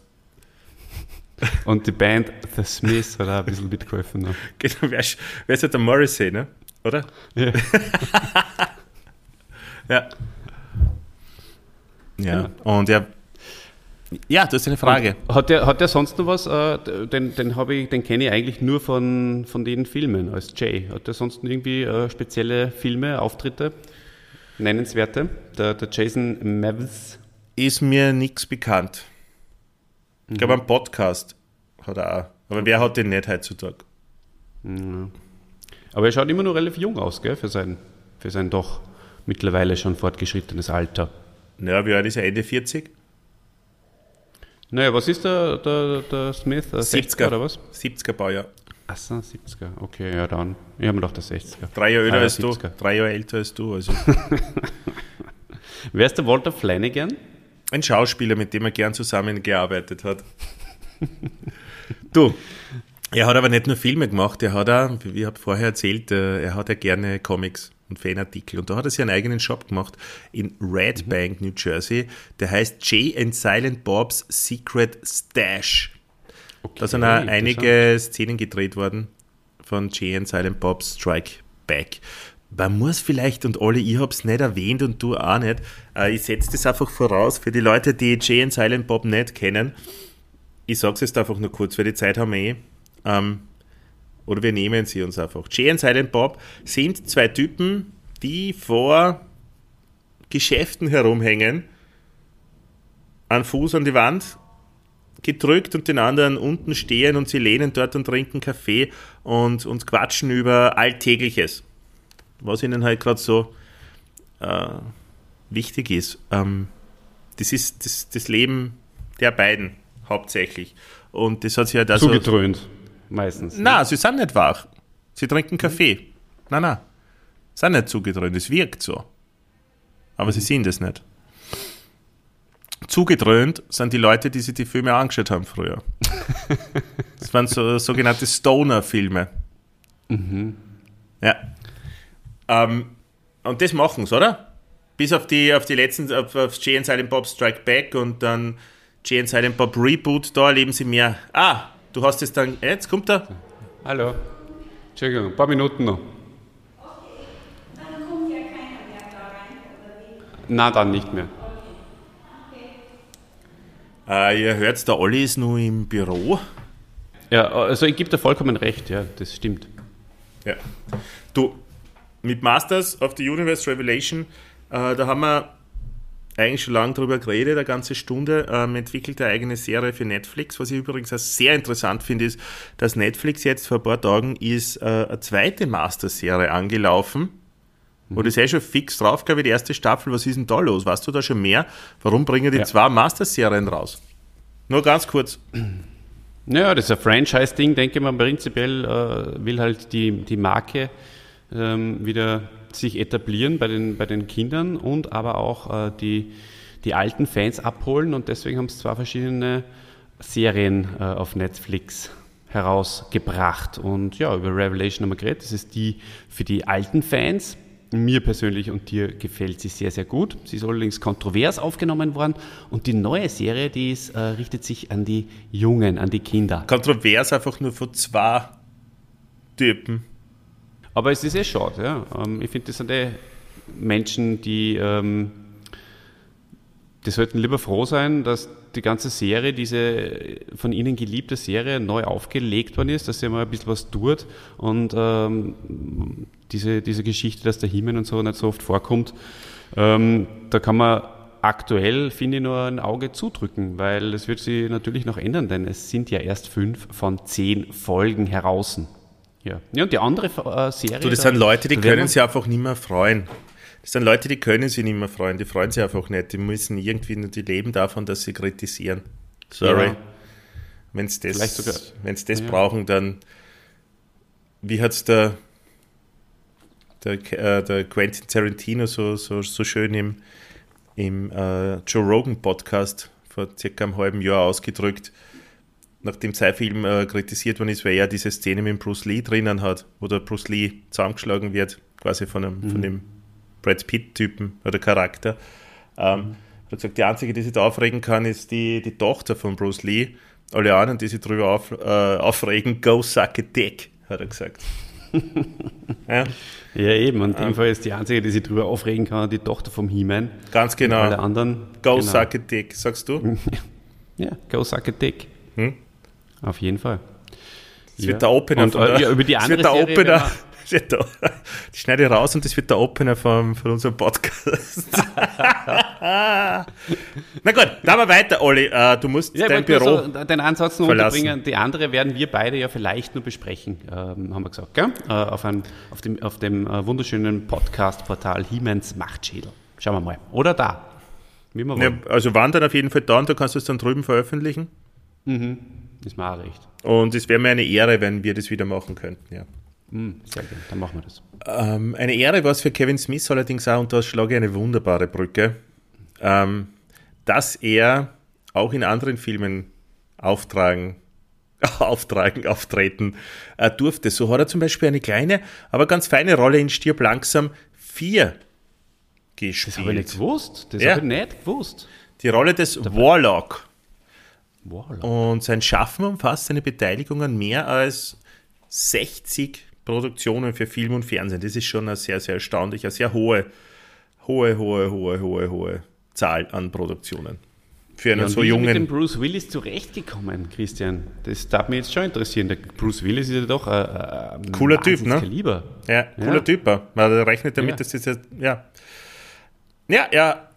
Und die Band The Smiths hat auch ein bisschen mitgeholfen. Noch. Genau, wer, ist- wer ist halt der Morrissey, ne? Oder? Ja. Ja. Ja, und ja. Ja, du hast eine Frage. Hat der, hat der sonst noch was? Äh, den den, ich- den kenne ich eigentlich nur von, von den Filmen als Jay. Hat der sonst noch irgendwie äh, spezielle Filme, Auftritte? Nennenswerte? Der, der Jason Mavis. Ist mir nichts bekannt. Ich glaube, ein Podcast hat er auch. Aber wer hat den nicht heutzutage? Aber er schaut immer noch relativ jung aus, gell? Für sein, für sein doch mittlerweile schon fortgeschrittenes Alter. Naja, wie alt ist er? Ende 40? Naja, was ist der, der, der Smith? Der 60er oder was? 70er Baujahr. Achso, 70er. Okay, ja dann. Ich habe mir gedacht, der 60er. Drei Jahre älter Ah, als du. 70er. Drei Jahre älter als du. Also Wer ist der Walter Flanagan? ein Schauspieler, mit dem er gern zusammengearbeitet hat. du, er hat aber nicht nur Filme gemacht, er hat auch, wie ich habe vorher erzählt, äh, er hat ja gerne Comics und Fanartikel. Und da hat er sich einen eigenen Shop gemacht in Red Bank, New Jersey. Der heißt Jay and Silent Bob's Secret Stash. Da sind auch einige Szenen gedreht worden von Jay and Silent Bob's Strike Back. Man muss vielleicht, und alle, ich habe es nicht erwähnt und du auch nicht, äh, ich setze das einfach voraus für die Leute, die Jay and Silent Bob nicht kennen. Ich sage es jetzt einfach nur kurz, weil die Zeit haben wir eh. Ähm, oder wir nehmen sie uns einfach. Jay and Silent Bob sind zwei Typen, die vor Geschäften herumhängen, an Fuß an die Wand, gedrückt und den anderen unten stehen und sie lehnen dort und trinken Kaffee und, und quatschen über Alltägliches. Was ihnen halt gerade so äh, wichtig ist. Ähm, das ist das, das Leben der beiden hauptsächlich. Und das hat sich halt also. Zugedröhnt, meistens. Na, sie sind nicht wach. Sie trinken Kaffee. Na, na. Sind nicht zugedröhnt. Es wirkt so. Aber sie sind es nicht. Zugedröhnt sind die Leute, die sich die Filme angeschaut haben früher. Das waren so sogenannte Stoner-Filme. Ja. Ähm, und das machen sie, oder? Bis auf die, auf die letzten, auf, auf Jay and Silent Bob Strike Back und dann Jay and Silent Bob Reboot, da erleben sie mehr. Ah, du hast es dann, jetzt kommt er. Hallo. Entschuldigung, ein paar Minuten noch. Na, dann nicht mehr. Äh, ihr hört, der Olli ist nur im Büro. Ja, also ich gebe dir vollkommen recht, ja, das stimmt. Ja. Du, mit Masters of the Universe Revelation, äh, da haben wir eigentlich schon lange drüber geredet, eine ganze Stunde, ähm, entwickelt eine eigene Serie für Netflix. Was ich übrigens auch sehr interessant finde, ist, dass Netflix jetzt vor ein paar Tagen ist äh, eine zweite Master-Serie angelaufen. Wo das eh schon fix drauf, glaube ich, die erste Staffel. Was ist denn da los? Weißt du da schon mehr? Warum bringen die Ja. zwei Master-Serien raus? Nur ganz kurz. Naja, das ist ein Franchise-Ding, denke ich mal. Prinzipiell äh, will halt die, die Marke ähm, wieder sich etablieren bei den, bei den Kindern und aber auch äh, die, die alten Fans abholen und deswegen haben es zwei verschiedene Serien äh, auf Netflix herausgebracht. Und ja, über Revelation haben wir geredet. Das ist die für die alten Fans. Mir persönlich und dir gefällt sie sehr, sehr gut. Sie ist allerdings kontrovers aufgenommen worden. Und die neue Serie, die ist, äh, richtet sich an die Jungen, an die Kinder. Kontrovers einfach nur von zwei Typen. Aber es ist eh schade. Ja. Ähm, ich finde, das sind eh Menschen, die, ähm, die sollten lieber froh sein, dass die ganze Serie, diese von ihnen geliebte Serie, neu aufgelegt worden ist, dass sie mal ein bisschen was tut und ähm, diese, diese Geschichte, dass der Himmel und so nicht so oft vorkommt, ähm, da kann man aktuell, finde ich, nur ein Auge zudrücken, weil es wird sich natürlich noch ändern, denn es sind ja erst fünf von zehn Folgen heraus. Ja. ja, und die andere äh, Serie. Du, das da- sind Leute, die können sich einfach nicht mehr freuen. Das sind Leute, die können sich nicht mehr freuen. Die freuen sich einfach nicht. Die müssen irgendwie nur die leben davon, dass sie kritisieren. Sorry. Ja. Wenn sie Vielleicht sogar- das, wenn's das Ja. brauchen, dann wie hat es der, der, äh, der Quentin Tarantino so, so, so schön im, im äh, Joe Rogan Podcast vor circa einem halben Jahr ausgedrückt, nachdem sein Film äh, kritisiert worden ist, weil er diese Szene mit Bruce Lee drinnen hat, wo der Bruce Lee zusammengeschlagen wird, quasi von, einem, von dem Brad Pitt-Typen oder Charakter. Ähm, hat gesagt, die einzige, die sich da aufregen kann, ist die, die Tochter von Bruce Lee. Alle anderen, die sich darüber auf, äh, aufregen, go suck a dick, hat er gesagt. ja, Ja, eben. Und in dem Fall ist die einzige, die sich darüber aufregen kann, die Tochter vom He-Man. ganz genau. Alle anderen. Go genau. suck a dick, sagst du? Ja, go suck a dick. Hm? Auf jeden Fall. Das wird der Opener Und, von äh, der, ja, über die das andere wird der Serie Opener. das der, die schneide ich raus und das wird der Opener von, von unserem Podcast. Na gut, da wir weiter, Olli. Äh, du musst Ja, dein Büro. so den Ansatz noch verlassen. unterbringen. Die andere werden wir beide ja vielleicht nur besprechen, ähm, haben wir gesagt, gell? Äh, auf, ein, auf dem, auf dem äh, wunderschönen Podcast-Portal Hiemens Machtschädel. Schauen wir mal. Oder da. Wir Ja, also wandern auf jeden Fall da und du kannst es dann drüben veröffentlichen. Ist mir auch recht. Und es wäre mir eine Ehre, wenn wir das wieder machen könnten. Ja. Hm, sehr gerne, dann machen wir das. Ähm, eine Ehre war es für Kevin Smith allerdings auch, und da schlage ich eine wunderbare Brücke, ähm, dass er auch in anderen Filmen auftragen, auftragen, auftreten äh, durfte. So hat er zum Beispiel eine kleine, aber ganz feine Rolle in Stirb langsam 4 Das habe ich nicht gespielt. gewusst. Das Ja. habe ich nicht gewusst. Die Rolle des Warlock. Wow. Und sein Schaffen umfasst seine Beteiligung an mehr als 60 Produktionen für Film und Fernsehen. Das ist schon eine sehr, sehr erstaunliche, sehr hohe, hohe, hohe, hohe, hohe, hohe Zahl an Produktionen. Für einen Ja, und so wie ist mit dem jungen. Bruce Willis zurechtgekommen, Christian? Das darf mich jetzt schon interessieren. Der Bruce Willis ist ja doch ein, ein Cooler Typ, ne? Kaliber. Ja, cooler Ja. Typ. er. Man rechnet damit, Ja. dass das jetzt, ja. Ja, ja.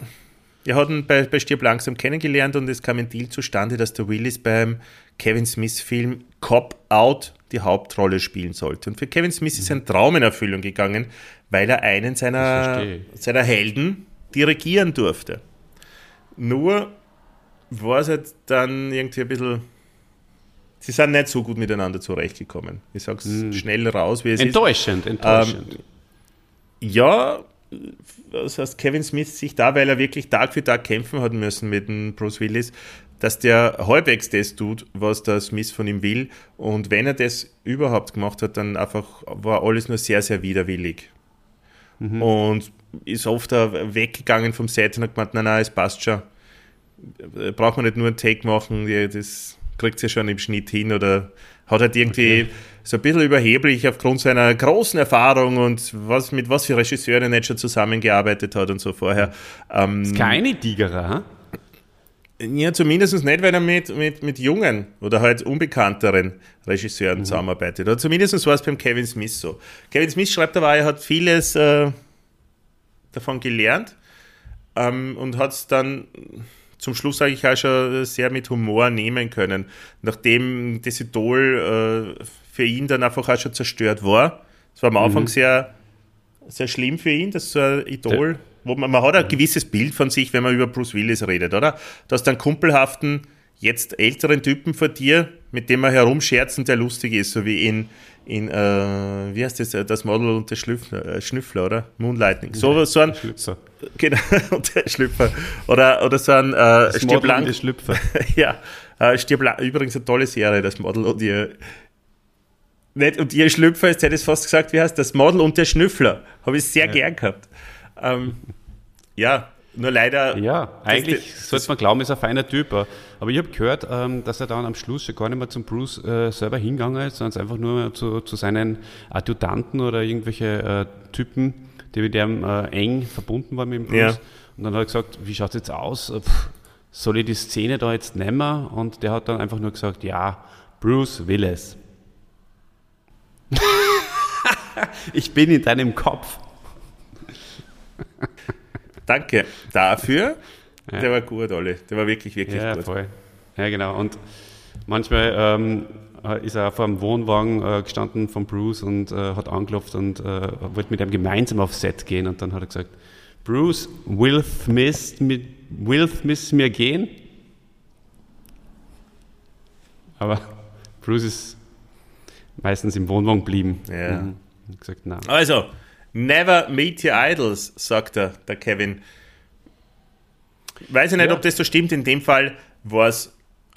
Er hat ihn bei, bei Stirb langsam kennengelernt und es kam ein Deal zustande, dass der Willis beim Kevin Smith-Film Cop Out die Hauptrolle spielen sollte. Und für Kevin Smith ist ein Traum in Erfüllung gegangen, weil er einen seiner, seiner Helden dirigieren durfte. Nur war es halt dann irgendwie ein bisschen. Sie sind nicht so gut miteinander zurechtgekommen. Ich sag's schnell raus, wie es ist. Enttäuschend, enttäuschend. Ja, das heißt, Kevin Smith sich da, weil er wirklich Tag für Tag kämpfen hat müssen mit dem Bruce Willis, dass der halbwegs das tut, was der Smith von ihm will. Und wenn er das überhaupt gemacht hat, dann einfach war alles nur sehr, sehr widerwillig. Und ist oft weggegangen vom Set und hat gemeint, nein, nein, es passt schon. Braucht man nicht nur einen Take machen, das kriegt ja schon im Schnitt hin oder hat halt irgendwie so ein bisschen überheblich aufgrund seiner großen Erfahrung und was mit was für Regisseuren er schon zusammengearbeitet hat und so vorher. Ähm, Keine Tigerer, hm? ja, zumindest nicht, weil er mit, mit, mit jungen oder halt unbekannteren Regisseuren zusammenarbeitet. Oder zumindest war es beim Kevin Smith so. Kevin Smith schreibt aber, er hat vieles äh, davon gelernt ähm, und hat es dann zum Schluss eigentlich auch schon sehr mit Humor nehmen können. Nachdem das Idol äh, für ihn dann einfach auch schon zerstört war. Es war am Anfang sehr, sehr schlimm für ihn, dass so ein Idol, wo man, man hat ein gewisses Bild von sich, wenn man über Bruce Willis redet, oder? Hast einen kumpelhaften, jetzt älteren Typen vor dir, mit dem man herumscherzt und der lustig ist, so wie in, in äh, wie heißt das, äh, das Model und der Schlüpfler, äh, Schnüffler, oder? Moonlightning. So, so ein, Schlüpfer. Genau, und der Schlüpfer. Oder, oder so ein äh, Stirb Model lang. und die Schlüpfer. ja, äh, Stirb lang. Übrigens eine tolle Serie, das Model und ihr. Nicht, und ihr Schlüpfer, jetzt hätte ich es fast gesagt, wie heißt das? Model und der Schnüffler. Habe ich sehr gern gehabt. Ähm, ja, nur leider. Ja, eigentlich sollte man glauben, ist ein feiner Typ. Aber ich habe gehört, ähm, dass er dann am Schluss schon gar nicht mehr zum Bruce äh, selber hingegangen ist, sondern einfach nur zu, zu seinen Adjutanten oder irgendwelche äh, Typen, die mit dem äh, eng verbunden waren mit dem Bruce. Ja. Und dann hat er gesagt, wie schaut es jetzt aus? Äh, Pff, soll ich die Szene da jetzt nehmen? Und der hat dann einfach nur gesagt, ja, Bruce will es. ich bin in deinem Kopf. Danke dafür. Der war gut, Olli. Der war wirklich, wirklich Ja, gut. voll. Ja, genau. Und manchmal ähm, ist er vor dem Wohnwagen äh, gestanden von Bruce und äh, hat angeklopft und äh, wollte mit ihm gemeinsam aufs Set gehen. Und dann hat er gesagt, Bruce, will Smith mit, will Smith mir gehen? Aber Bruce ist meistens im Wohnwagen geblieben. Ja. Mhm. Gesagt, nein. Also, never meet your idols, sagt er, der Kevin. Weiß ich nicht, Ja. ob das so stimmt. In dem Fall war es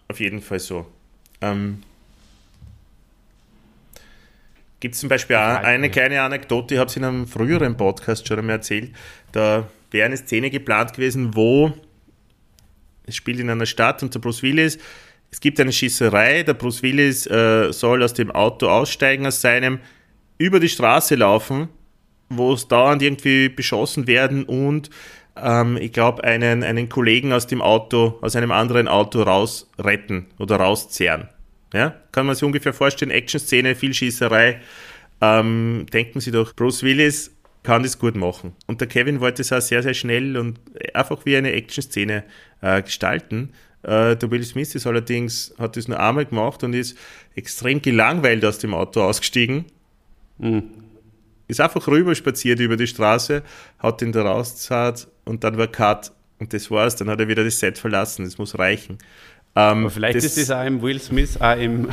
auf jeden Fall so. Ähm, Gibt es zum Beispiel eine ja. kleine Anekdote, ich habe es in einem früheren Podcast schon einmal erzählt. Da wäre eine Szene geplant gewesen, wo es spielt in einer Stadt und der Bruce Willis, es gibt eine Schießerei, der Bruce Willis äh, soll aus dem Auto aussteigen, aus seinem, über die Straße laufen, wo es dauernd irgendwie beschossen werden und ähm, ich glaube, einen, einen Kollegen aus dem Auto, aus einem anderen Auto rausretten oder rauszerren. Ja? Kann man sich ungefähr vorstellen, Action-Szene, viel Schießerei. Ähm, denken Sie doch, Bruce Willis kann das gut machen. Und der Kevin wollte es auch sehr, sehr schnell und einfach wie eine Action-Szene äh, gestalten. Äh, der Will Smith ist allerdings, hat das nur einmal gemacht und ist extrem gelangweilt aus dem Auto ausgestiegen. Ist einfach rüber spaziert über die Straße, hat ihn da rausgezahlt und dann war Cut. Und das war's. Dann hat er wieder das Set verlassen. Das muss reichen. Ähm, vielleicht ist das auch im Will Smith, auch im,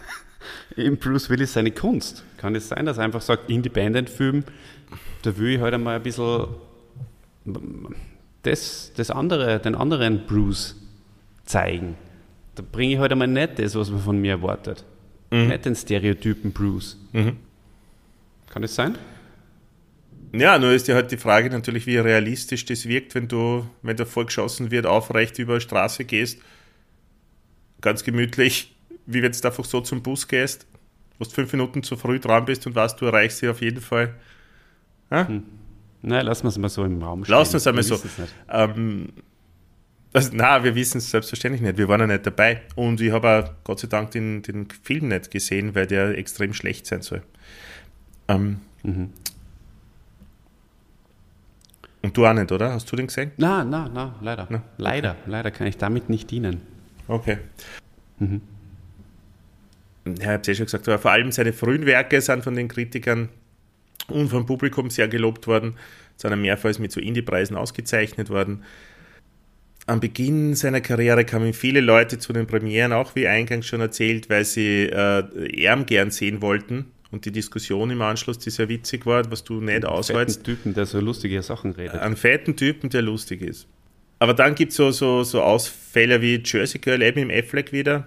im Bruce Willis seine Kunst. Kann es sein, dass er einfach sagt, Independent-Film, da will ich halt einmal ein bisschen das, das andere, den anderen Bruce zeigen. Da bringe ich halt einmal nicht das, was man von mir erwartet. Nicht den Stereotypen Bruce. Kann das sein? Ja, nur ist ja halt die Frage natürlich, wie realistisch das wirkt, wenn du, wenn da vorgeschossen wird, aufrecht über eine Straße gehst, ganz gemütlich, wie wenn du einfach so zum Bus gehst, wo du fünf Minuten zu früh dran bist und weißt, du erreichst sie auf jeden Fall. Nein, lassen wir es mal so im Raum stehen. Lass uns einmal Wir so. wissen's nicht. Ähm, also, na, wir wissen es selbstverständlich nicht. Wir waren ja nicht dabei. Und ich habe auch Gott sei Dank den, den Film nicht gesehen, weil der extrem schlecht sein soll. Ähm, Und du auch nicht, oder? Hast du den gesehen? Na, na, na, leider. Leider, leider kann ich damit nicht dienen. Okay. Ja, ich habe es eh schon gesagt, aber vor allem seine frühen Werke sind von den Kritikern und vom Publikum sehr gelobt worden, sondern mehrfach mit so Indie-Preisen ausgezeichnet worden. Am Beginn seiner Karriere kamen viele Leute zu den Premieren, auch wie eingangs schon erzählt, weil sie äh, Erm gern sehen wollten. Und die Diskussion im Anschluss, die sehr witzig war, was du nicht aushältst, Fetten Typen, der so lustige Sachen redet. einen fetten Typen, der lustig ist. Aber dann gibt es so, so, so Ausfälle wie Jersey Girl, eben im Affleck wieder.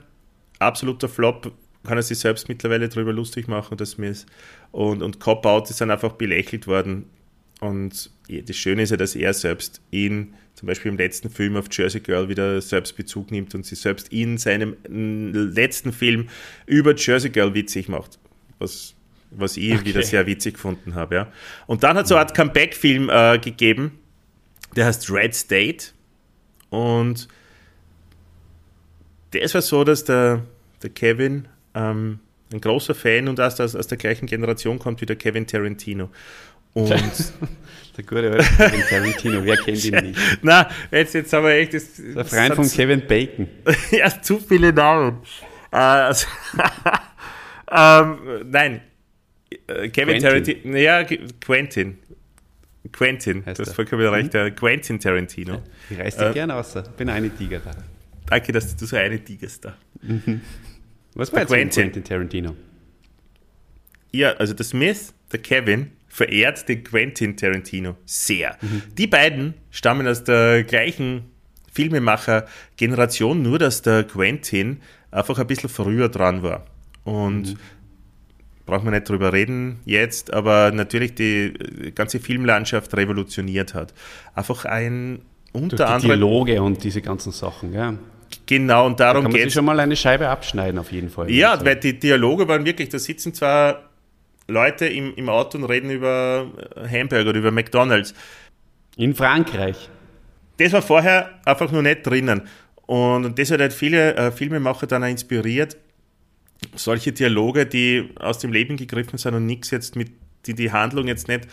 Absoluter Flop, kann er sich selbst mittlerweile drüber lustig machen, dass mir ist. Und, und Cop Out ist dann einfach belächelt worden. Und das Schöne ist ja, dass er selbst in, zum Beispiel im letzten Film auf Jersey Girl wieder selbst Bezug nimmt und sich selbst in seinem letzten Film über Jersey Girl witzig macht. Was, was ich wieder sehr witzig gefunden habe. Ja. Und dann hat es so eine Art Comeback-Film äh, gegeben, der heißt Red State. Und der ist war so, dass der, der Kevin ähm, ein großer Fan und aus, aus, aus der gleichen Generation kommt wie der Kevin Tarantino. Und Der gute alte Kevin Tarantino, wer kennt ihn nicht? na, jetzt, jetzt haben wir echt das, Der Freund von Kevin Bacon. ja, zu viele Namen. Äh, also, ähm, nein, äh, Kevin. Tarantino, ja, Quentin. Quentin, Heißt das ist vollkommen recht, der Quentin Tarantino. Ich reiß dich Äh, gerne raus. Bin eine Tiger da. Danke, dass du so eine Tigers da. Was war jetzt Quentin. Quentin Tarantino? Ja, also der Smith, der Kevin, verehrt den Quentin Tarantino sehr. Die beiden stammen aus der gleichen Filmemacher-Generation, nur dass der Quentin einfach ein bisschen früher dran war. Und braucht man nicht drüber reden jetzt, aber natürlich die äh, ganze Filmlandschaft revolutioniert hat. Einfach ein Durch unter die anderem Dialoge und diese ganzen Sachen. Ja. genau und darum man geht sich schon mal eine Scheibe abschneiden, auf jeden Fall. Ja, Also, weil die Dialoge waren wirklich, da sitzen zwar Leute im, im Auto und reden über Hamburger oder über McDonalds. In Frankreich. Das war vorher einfach nur nicht drinnen. Und das hat halt viele äh, Filmemacher dann auch inspiriert, solche Dialoge, die aus dem Leben gegriffen sind und nichts jetzt mit, die die Handlung jetzt nicht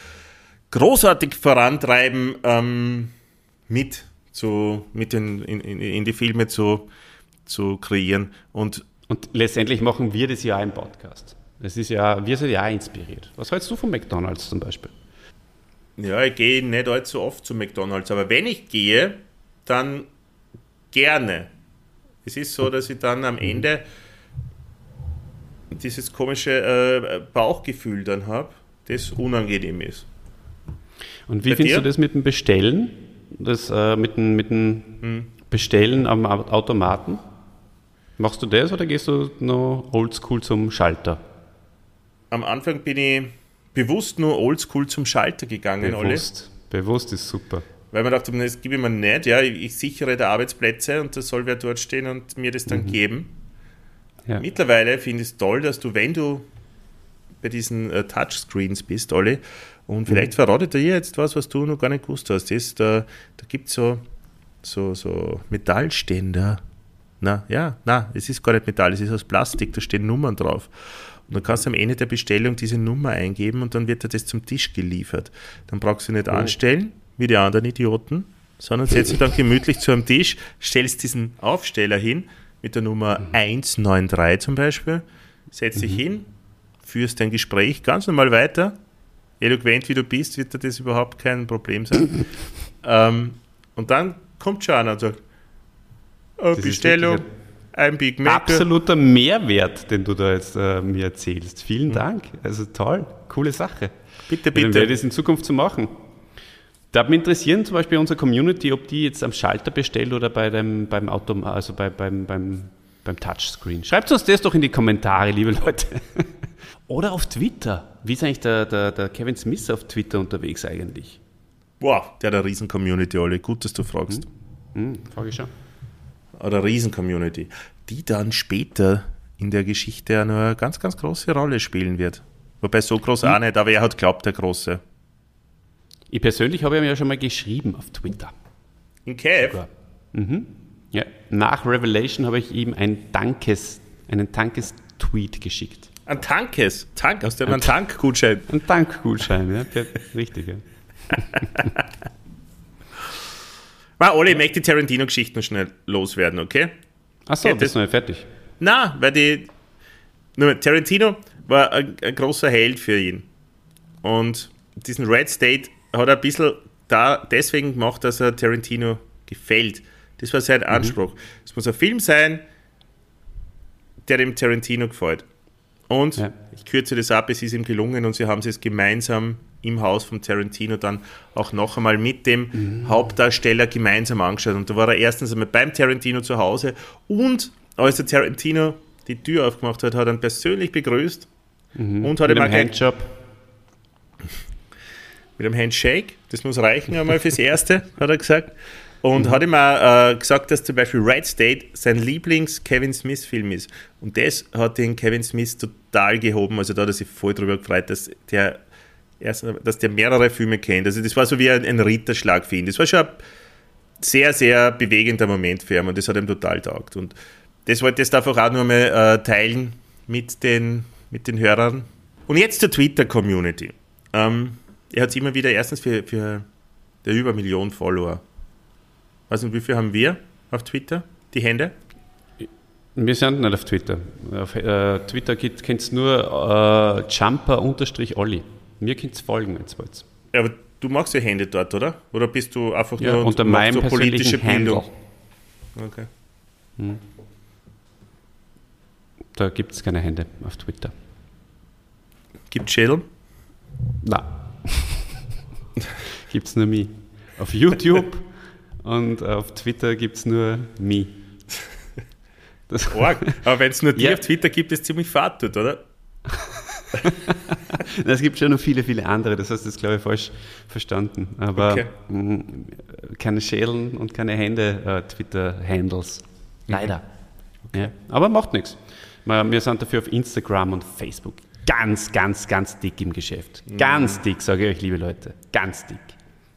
großartig vorantreiben, ähm, mit, zu, mit in, in, in die Filme zu, zu kreieren. Und Und letztendlich machen wir das ja auch im Podcast. Das ist ja, wir sind ja auch inspiriert. Was hältst du von McDonalds zum Beispiel? Ja, ich gehe nicht allzu oft zu McDonalds, aber wenn ich gehe, dann gerne. Es ist so, dass ich dann am Ende dieses komische äh, Bauchgefühl dann habe, das unangenehm ist. Und wie Bei findest dir? du das mit dem Bestellen? Das äh, mit dem, mit dem Hm. Bestellen am Au- Automaten? Machst du das oder gehst du noch oldschool zum Schalter? Am Anfang bin ich bewusst nur oldschool zum Schalter gegangen, Olli, Bewusst. Bewusst ist super. weil man dachte, das gebe ich mir nicht. Ja, ich, ich sichere da Arbeitsplätze und da soll wer dort stehen und mir das dann geben. Ja. Mittlerweile finde ich es toll, dass du, wenn du bei diesen äh, Touchscreens bist, Olli, und vielleicht verratet er jetzt was, was du noch gar nicht gewusst hast, ist, da, da gibt es so, so, so Metallständer. Na, ja, na, es ist gar nicht Metall, es ist aus Plastik, da stehen Nummern drauf. Und dann kannst du am Ende der Bestellung diese Nummer eingeben und dann wird dir das zum Tisch geliefert. Dann brauchst du nicht anstellen, wie die anderen Idioten, sondern setzt dich dann gemütlich zu einem Tisch, stellst diesen Aufsteller hin, mit der Nummer 193 zum Beispiel, setzt dich hin, führst dein Gespräch ganz normal weiter. Eloquent wie du bist, wird dir das überhaupt kein Problem sein. ähm, und dann kommt schon einer und sagt, ist Bestellung, ein Big Mac. Absoluter Mehrwert, den du da jetzt äh, mir erzählst. Vielen Dank. Also toll, coole Sache. Bitte, Ja, Dann werde bitte. ich das in Zukunft zu machen. Da hat mich interessieren, zum Beispiel unsere Community, ob die jetzt am Schalter bestellt oder bei dem, beim Autom also bei, beim, beim, beim Touchscreen. Schreibt uns das doch in die Kommentare, liebe Leute. oder auf Twitter. Wie ist eigentlich der, der, der Kevin Smith auf Twitter unterwegs eigentlich? Boah, der hat eine riesen Community, Olli. Gut, dass du fragst. Hm, frage ich schon. Oder eine riesen Community, die dann später in der Geschichte eine ganz, ganz große Rolle spielen wird. Wobei so groß auch nicht, aber er hat glaubt, der Große. Ich persönlich habe ihm ja schon mal geschrieben auf Twitter. Ja. Mhm. Ja. Nach Revelation habe ich ihm ein Dankes, einen Dankes-Tweet geschickt. Ein Tankes. Tank, aus dem ein Tankgutschein. Ein Dankgutschein, ja, richtig. Ja. War alle, ich möchte die Tarantino-Geschichten schnell loswerden, okay? Achso, bist das- du noch nicht fertig? Na, weil die. Nur, Tarantino war ein, ein großer Held für ihn. Und diesen Red State hat er ein bisschen da deswegen gemacht, dass er Tarantino gefällt. Das war sein Anspruch. Es muss ein Film sein, der dem Tarantino gefällt. Und Ja. ich kürze das ab, es ist ihm gelungen und sie haben es gemeinsam im Haus von Tarantino dann auch noch einmal mit dem Hauptdarsteller gemeinsam angeschaut. Und da war er erstens einmal beim Tarantino zu Hause und als der Tarantino die Tür aufgemacht hat, hat er ihn persönlich begrüßt und hat Mit ihm auch Handjob. Mit einem Handshake. Das muss reichen einmal fürs Erste, hat er gesagt. Und hat ihm auch äh, gesagt, dass zum Beispiel Red State sein Lieblings-Kevin Smith-Film ist. Und das hat den Kevin Smith total gehoben. Also da hat er sich voll drüber gefreut, dass der, erst, dass der mehrere Filme kennt. Also das war so wie ein, ein Ritterschlag für ihn. Das war schon ein sehr, sehr bewegender Moment für ihn und das hat ihm total taugt. Und das wollte ich jetzt einfach auch nur mal äh, teilen mit den, mit den Hörern. Und jetzt zur Twitter-Community. Ähm, er hat immer wieder erstens für, für der über Million Follower. Weiß nicht, wie viel haben wir auf Twitter? Die Hände? Wir sind nicht auf Twitter. Auf äh, Twitter könnt ihr nur äh, Jumper-Olli. Mir könnt ihr folgen, jetzt wollt's. Ja, aber du machst ja Hände dort, oder? Oder bist du einfach Ja, nur unter meinem so persönlichen Handle. Okay. Da gibt es keine Hände auf Twitter. Gibt Schädel? Na. gibt es nur mich. Auf YouTube und auf Twitter gibt es nur mich. Das, Arg. Aber wenn es nur dir Ja. auf Twitter gibt, ist ziemlich fad dort, oder? es gibt schon noch viele, viele andere, das hast du jetzt, glaube ich, falsch verstanden. Aber Okay. mh, keine Schädeln und keine Hände äh, Twitter-Handles. Leider. Ja. Aber macht nichts. Wir wir sind dafür auf Instagram und Facebook ganz, ganz, ganz dick im Geschäft. Ganz dick, sage ich euch, liebe Leute. Ganz dick.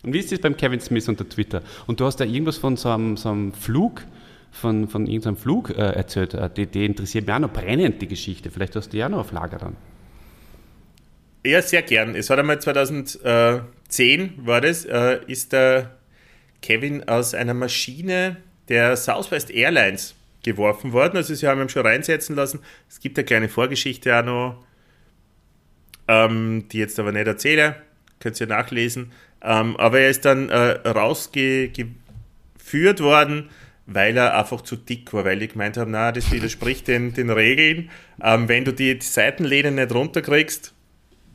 Und wie ist das beim Kevin Smith unter Twitter? Und du hast da irgendwas von so einem, so einem Flug, von, von irgendeinem Flug äh, erzählt. Äh, Die, die interessiert mich auch noch brennend, die Geschichte. Vielleicht hast du die auch noch auf Lager dann. Ja, sehr gern. Es hat einmal 2010 war das, äh, ist der Kevin aus einer Maschine der Southwest Airlines geworfen worden. Also sie haben ihn schon reinsetzen lassen. Es gibt eine kleine Vorgeschichte auch noch, ähm, die jetzt aber nicht erzähle. Könnt ihr nachlesen. Ähm, aber er ist dann äh, rausgeführt worden, weil er einfach zu dick war, weil die gemeint haben, na, das widerspricht den, den Regeln. Ähm, wenn du die Seitenlehne nicht runterkriegst,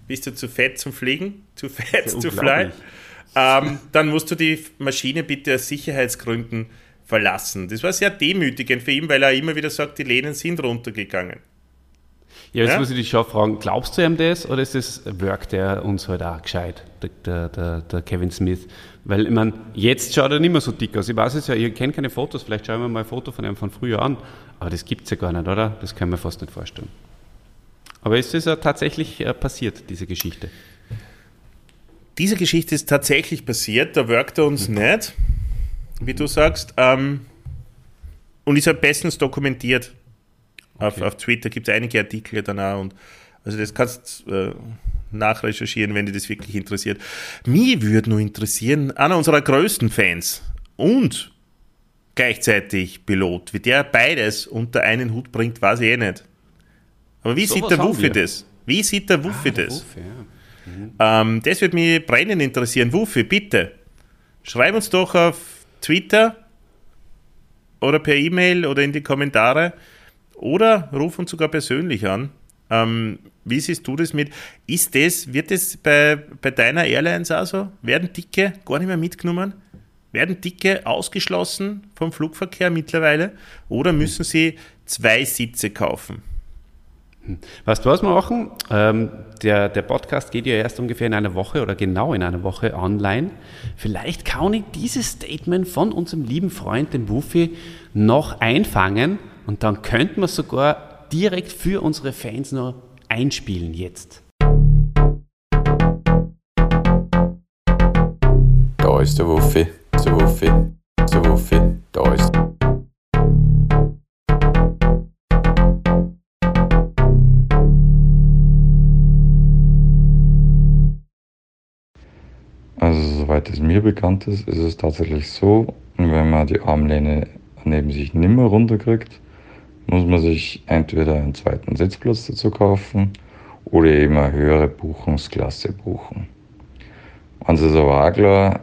bist du zu fett zum Fliegen, zu fett zu fly. Ähm, dann musst du die Maschine bitte aus Sicherheitsgründen verlassen. Das war sehr demütigend für ihn, weil er immer wieder sagt, die Lehnen sind runtergegangen. Ja, jetzt Ja? muss ich dich schon fragen, glaubst du ihm das oder ist das Work, der uns halt auch gescheit, der, der, der, Kevin Smith? Weil, ich meine, jetzt schaut er nicht mehr so dick aus. Ich weiß es ja, ihr kennt keine Fotos, vielleicht schauen wir mal ein Foto von ihm von früher an. Aber das gibt es ja gar nicht, oder? Das kann man fast nicht vorstellen. Aber ist das ja tatsächlich äh, passiert, diese Geschichte? Diese Geschichte ist tatsächlich passiert, da wirkt er uns nicht, wie du sagst, ähm, und ist ja bestens dokumentiert. Auf, Okay. auf Twitter gibt es einige Artikel dann auch und also das kannst äh, nachrecherchieren, wenn dich das wirklich interessiert. Mich würde nur interessieren, einer unserer größten Fans und gleichzeitig Pilot, wie der beides unter einen Hut bringt, weiß ich eh nicht. Aber wie So sieht der Wuffi das? Wie sieht der Wuffi der das? Ruf, ja. Ähm, das würde mich brennend interessieren. Wuffi, bitte. Schreib uns doch auf Twitter oder per E-Mail oder in die Kommentare oder ruf uns sogar persönlich an. Ähm, wie siehst du das mit? Ist das, wird das bei, bei deiner Airlines auch so? Werden Dicke gar nicht mehr mitgenommen? Werden Dicke ausgeschlossen vom Flugverkehr mittlerweile? Oder müssen sie zwei Sitze kaufen? Weißt du, was wir machen? Ähm, der, der Podcast geht ja erst ungefähr in einer Woche oder genau in einer Woche online. Vielleicht kann ich dieses Statement von unserem lieben Freund, dem Wuffi, noch einfangen und dann könnten wir es sogar direkt für unsere Fans noch einspielen jetzt. Da ist der Wuffi, der Wuffi, der Wuffi, da ist. Also soweit es mir bekannt ist, ist es tatsächlich so, wenn man die Armlehne neben sich nimmer runterkriegt, muss man sich entweder einen zweiten Sitzplatz dazu kaufen oder eben eine höhere Buchungsklasse buchen. Wenn es aber auch klar,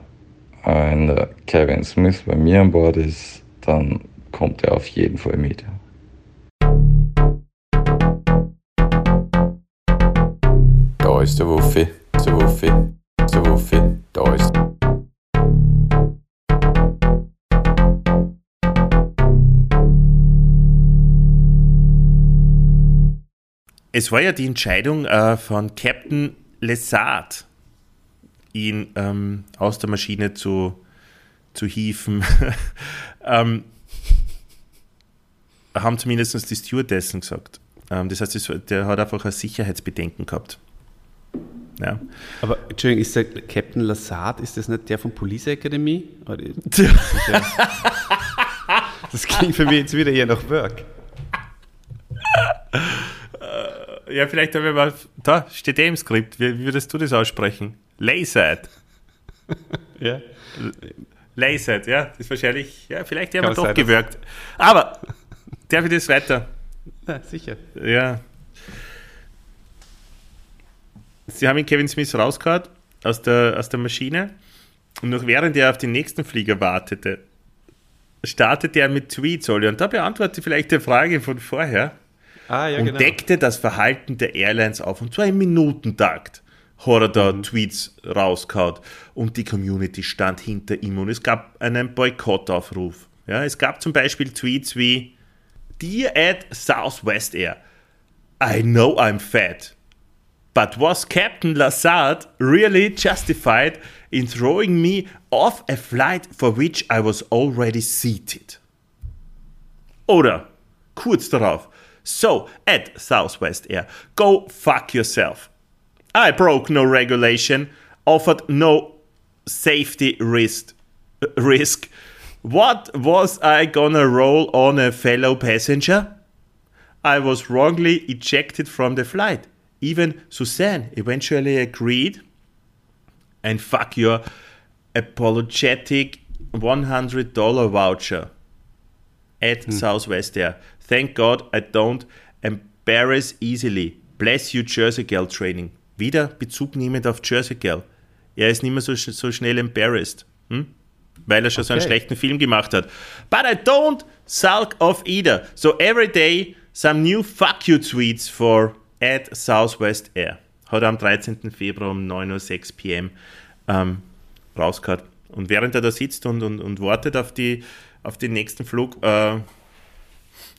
wenn Kevin Smith bei mir an Bord ist, dann kommt er auf jeden Fall mit. Da ist der Wuffi, der Wuffi, der Wuffi, da ist. Es war ja die Entscheidung äh, von Captain Lessard, ihn ähm, aus der Maschine zu, zu hieven. ähm, haben zumindest die Stewardessen gesagt. Ähm, das heißt, das, der hat einfach ein Sicherheitsbedenken gehabt. Ja. Aber Entschuldigung, ist der Captain Lassard, ist das nicht der von Police Academy? Das klingt für mich jetzt wieder eher nach Work. Ja, vielleicht haben wir mal. Da steht der im Skript. Wie, wie würdest du das aussprechen? Laysat. Ja. Laysat, ja. Das ist wahrscheinlich. Ja, vielleicht haben wir doch gewirkt. Aber, darf ich das weiter? ja sicher. Ja. Sie haben ihn Kevin Smith rausgehauen aus der, aus der Maschine. Und noch während er auf den nächsten Flieger wartete, startete er mit Tweets, Olli. Und da beantwortet vielleicht die Frage von vorher. Ah, ja, und genau. deckte das Verhalten der Airlines auf. Und zwar im Minutentakt hat er da Mhm. Tweets rausgehauen. Und die Community stand hinter ihm. Und es gab einen Boykottaufruf. Ja, es gab zum Beispiel Tweets wie Dear at Southwest Air, I know I'm fat, but was Captain Lassard really justified in throwing me off a flight for which I was already seated? Oder kurz darauf, so at Southwest Air, go fuck yourself. I broke no regulation, offered no safety risk. Uh, risk. What was I gonna roll on a fellow passenger? I was wrongly ejected from the flight. Even Suzanne eventually agreed. And fuck your apologetic $100 voucher at hmm. Southwest Air. Thank God I don't embarrass easily. Bless you, Jersey Girl Training. Wieder Bezug nehmend auf Jersey Girl. Er ist nicht mehr so, so schnell embarrassed. Hm? Weil er schon so einen Okay. schlechten Film gemacht hat. But I don't sulk off either. So every day some new fuck you tweets for at Southwest Air. Hat er am 13. Februar um 9.06 pm ähm, rausgehört. Und während er da sitzt und, und, und wartet auf, die, auf den nächsten Flug, äh,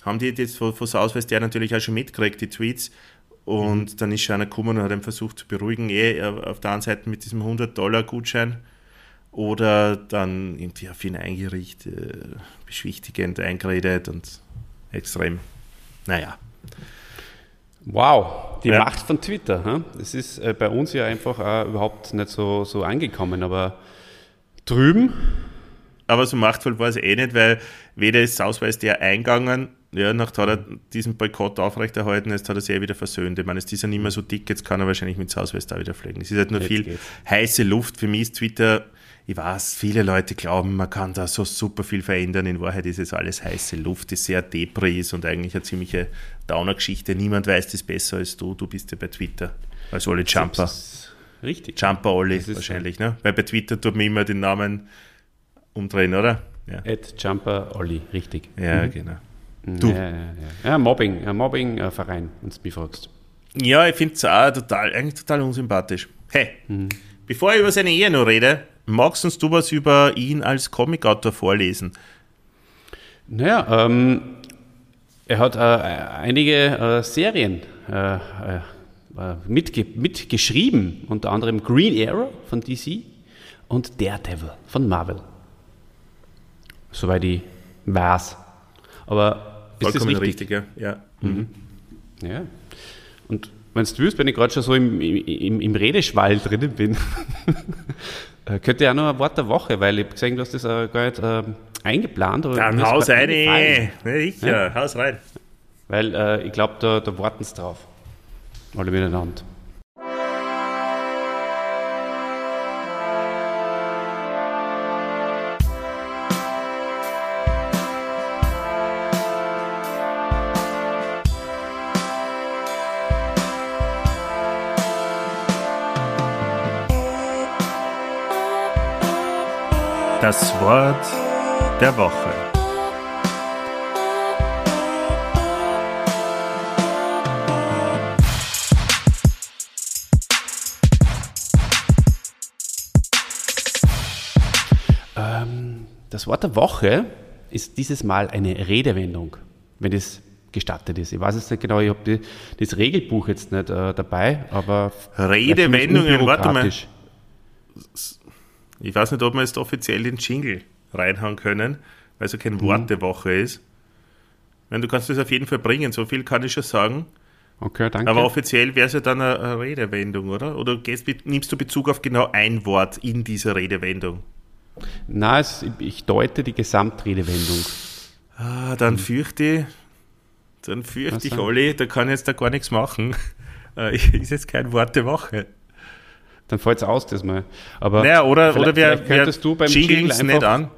haben die das von, von Southwest Air natürlich auch schon mitgekriegt, die Tweets. Und dann ist schon einer gekommen und hat ihn versucht zu beruhigen, eh, auf der einen Seite mit diesem 100-Dollar-Gutschein oder dann irgendwie auf ihn eingerichtet, äh, beschwichtigend eingeredet und extrem. Naja. Wow, die Ja. Macht von Twitter. Hm? Das ist äh, bei uns ja einfach auch überhaupt nicht so, so angekommen, aber drüben, Aber so machtvoll war es eh nicht, weil weder ist Southwest Air eingegangen, ja, nachdem hat er diesen Boykott aufrechterhalten, jetzt hat er sich eh wieder versöhnt. Ich meine, jetzt ist er nicht mehr so dick, jetzt kann er wahrscheinlich mit Southwest da wieder fliegen. Es ist halt nur Jetzt viel geht's. heiße Luft. Für mich ist Twitter, ich weiß, viele Leute glauben, man kann da so super viel verändern. In Wahrheit ist es alles heiße Luft, die sehr depri ist und eigentlich eine ziemliche Downer-Geschichte. Niemand weiß das besser als du. Du bist ja bei Twitter als Olli Jumper. richtig. Jumper Olli wahrscheinlich, ne? Weil bei Twitter tut man immer den Namen umdrehen, oder? Ja, Ed Jumper Olli, richtig. ja genau. Du. Ja, ja, ja. Mobbing, ein Mobbing-Verein, wenn du mich fragst. Ja, ich finde es auch total, eigentlich total unsympathisch. Hey, bevor ich über seine Ehe noch rede, magst uns du was über ihn als Comicautor vorlesen? Naja, ähm, er hat äh, einige äh, Serien äh, äh, äh, mitge mitgeschrieben, unter anderem Green Arrow von DC und Daredevil von Marvel. Soweit ich weiß. Aber ist das Vollkommen richtig? richtig, ja. ja. Ja. Und wenn du willst, wenn ich gerade schon so im, im, im Redeschwall drinnen bin, äh, könnte ich auch noch ein Wort der Woche, weil ich habe gesehen, du hast das äh, gar nicht äh, eingeplant. aber Dann haus rein. eingefallen. Ja, sicher, haus rein. Weil äh, ich glaube, da, da warten sie drauf. Alle miteinander. Das Wort der Woche. Ähm, das Wort der Woche ist dieses Mal eine Redewendung, wenn das gestattet ist. Ich weiß jetzt nicht genau, ich habe das Regelbuch jetzt nicht äh, dabei, aber Redewendungen, warte mal. Ich weiß nicht, ob wir jetzt offiziell den Jingle reinhauen können, weil es ja keine Wortewoche ist. Wenn du kannst das auf jeden Fall bringen, so viel kann ich schon sagen. Okay, danke. Aber offiziell wäre es ja dann eine, Redewendung, oder? Oder gehst, nimmst du Bezug auf genau ein Wort in dieser Redewendung? Nein, es, ich deute die Gesamtredewendung. Ah, dann fürchte ich, dann fürchte Was ich? Olli, da kann ich jetzt da gar nichts machen. Äh, ist jetzt kein Wort der Woche. Dann fällt es aus, das mal. Aber Naja, oder, oder vielleicht könntest du beim Jingle einfach, nicht an?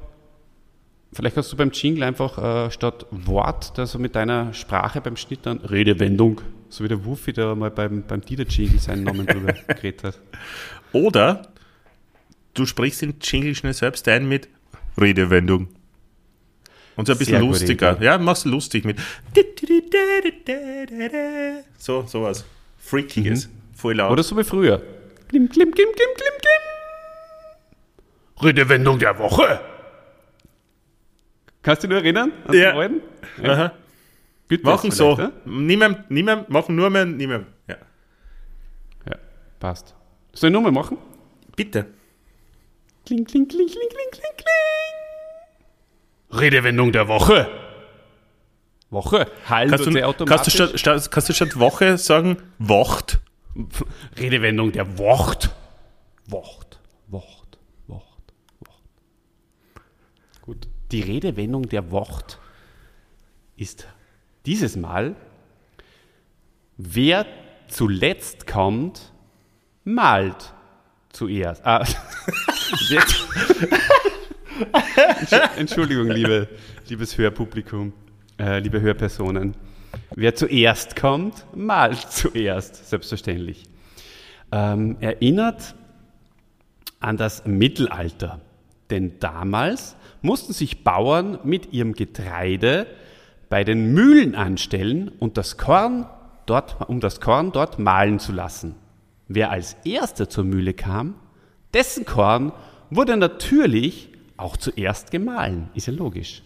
Vielleicht kannst du beim Jingle einfach äh, statt Wort, also mit deiner Sprache beim Schnitt dann Redewendung, so wie der Wuffi da mal beim, beim Dieter-Jingle seinen Namen drüber geredet hat. Oder du sprichst den Jingle schnell selbst ein mit Redewendung. Und so ein bisschen Sehr lustiger. Ja, machst du lustig mit. So, sowas. Freakiges. Voll laut. Oder so wie früher. Klim, klim, klim, klim, klim, klim. Redewendung der Woche. Kannst du dich noch erinnern? An Ja. den? Aha. Gut, Machen so. vielleicht, Niemand, niemand, machen nur mehr, niemand. Ja. Ja? ja, passt. Soll ich nochmal machen? Bitte. Kling, kling, kling, kling, kling, kling, kling. Redewendung der Woche. Woche. Halt Kannst du, kannst, du statt, kannst du statt Woche sagen Wocht? Redewendung der Wort. Wort, Wort, Wort, Wort. Gut. Die Redewendung der Wort ist dieses Mal, wer zuletzt kommt, malt zuerst. Ah, Entschuldigung, liebe, liebes Hörpublikum, äh, liebe Hörpersonen. Wer zuerst kommt, malt zuerst, selbstverständlich. Ähm, erinnert an das Mittelalter. Denn damals mussten sich Bauern mit ihrem Getreide bei den Mühlen anstellen und das Korn dort, um das Korn dort mahlen zu lassen. Wer als erster zur Mühle kam, dessen Korn wurde natürlich auch zuerst gemahlen. Ist ja logisch.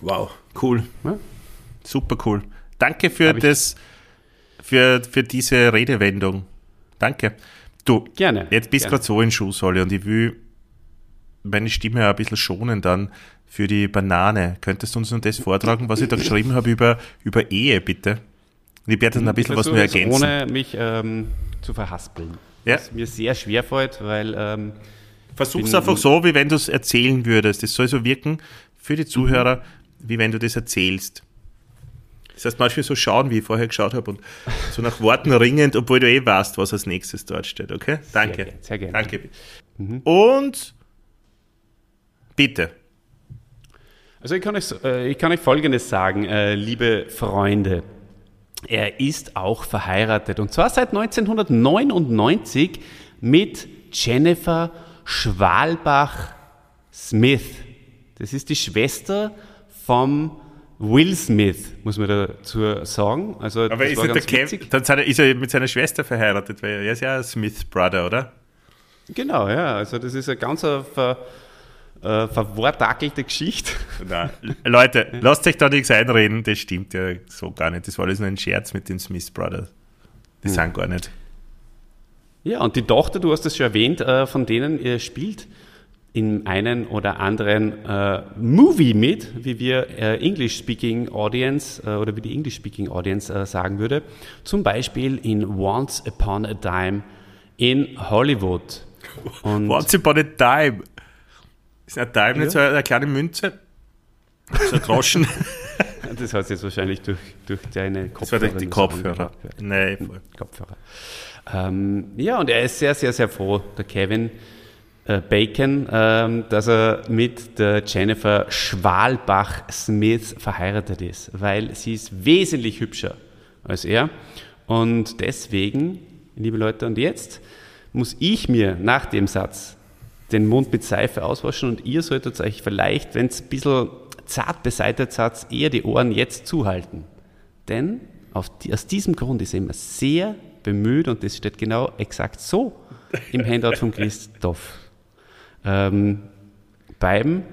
Wow, cool. Ja? Super cool. Danke für das, für, für diese Redewendung. Danke. Du, Gerne, jetzt bist du gerade so in Schuhsolle und ich will meine Stimme ein bisschen schonen dann für die Banane. Könntest du uns noch das vortragen, was ich da geschrieben habe über, über Ehe, bitte? Und ich werde dann ein bisschen was nur ergänzen. Ohne mich ähm, zu verhaspeln. Ja. Was mir sehr schwer fällt, weil ähm, Versuch's bin- einfach so, wie wenn du es erzählen würdest. Das soll so wirken für Mhm. die Zuhörer, wie wenn du das erzählst. Das heißt, manchmal so schauen, wie ich vorher geschaut habe und so nach Worten ringend, obwohl du eh weißt, was als nächstes dort steht, okay? Danke. gern, sehr gern. Danke. Und bitte. Also ich kann euch, äh, ich kann euch Folgendes sagen, äh, liebe Freunde. Er ist auch verheiratet und zwar seit 1999 mit Jennifer Schwalbach-Smith. Das ist die Schwester vom Will Smith, muss man dazu sagen. Also Aber das ist der Kev, dann ist er mit seiner Schwester verheiratet, weil er ist ja ein Smith-Brother, oder? Genau, ja. Also das ist eine ganz äh, ver, äh, verwortakelte Geschichte. Nein. Leute, lasst euch da nichts einreden, das stimmt ja so gar nicht. Das war alles nur ein Scherz mit den Smith Brothers. Die Hm. sind gar nicht. Ja, und die Tochter, du hast es schon erwähnt, äh, von denen ihr spielt in einen oder anderen äh, Movie mit, wie wir äh, English-Speaking Audience äh, oder wie die English-Speaking Audience äh, sagen würde. Zum Beispiel in Once Upon a Time in Hollywood. Und Once upon a time. Ist ein Time nicht so eine kleine Münze? So ein Groschen? das hat jetzt wahrscheinlich durch, durch deine Das war Kopfhörer. die Kopfhörer. voll. Kopfhörer. Ähm, ja, und er ist sehr, sehr, sehr froh, der Kevin Bacon, ähm, dass er mit der Jennifer Schwalbach-Smith verheiratet ist, weil sie ist wesentlich hübscher als er. Und deswegen, liebe Leute, und jetzt muss ich mir nach dem Satz den Mund mit Seife auswaschen und ihr solltet euch vielleicht, wenn es ein bisschen zart beseitigt seid, eher die Ohren jetzt zuhalten. Denn die, aus diesem Grund ist er immer sehr bemüht und das steht genau exakt so im Handout von Christoph. Ähm, beim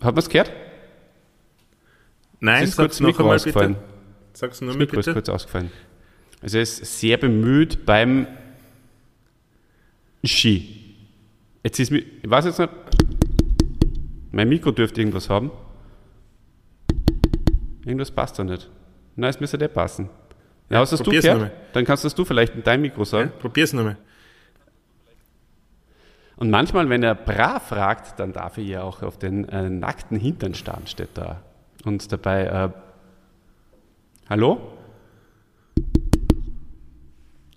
Hat man es gehört? Nein, Es ist kurz noch einmal ausgefallen. bitte. Sag's nur mal Mikro ist bitte. kurz ausgefallen. Also er ist sehr bemüht beim Ski. Jetzt ist mir, ich weiß jetzt nicht, mein Mikro dürfte irgendwas haben. Irgendwas passt da nicht. Nein, es müsste der passen. Ja, hast das du gehört? Dann kannst das du vielleicht in dein Mikro Ja, sagen. probier's nochmal. Und manchmal, wenn er brav fragt, dann darf er ja auch auf den äh, nackten Hintern starren, steht da. Und dabei, äh, hallo?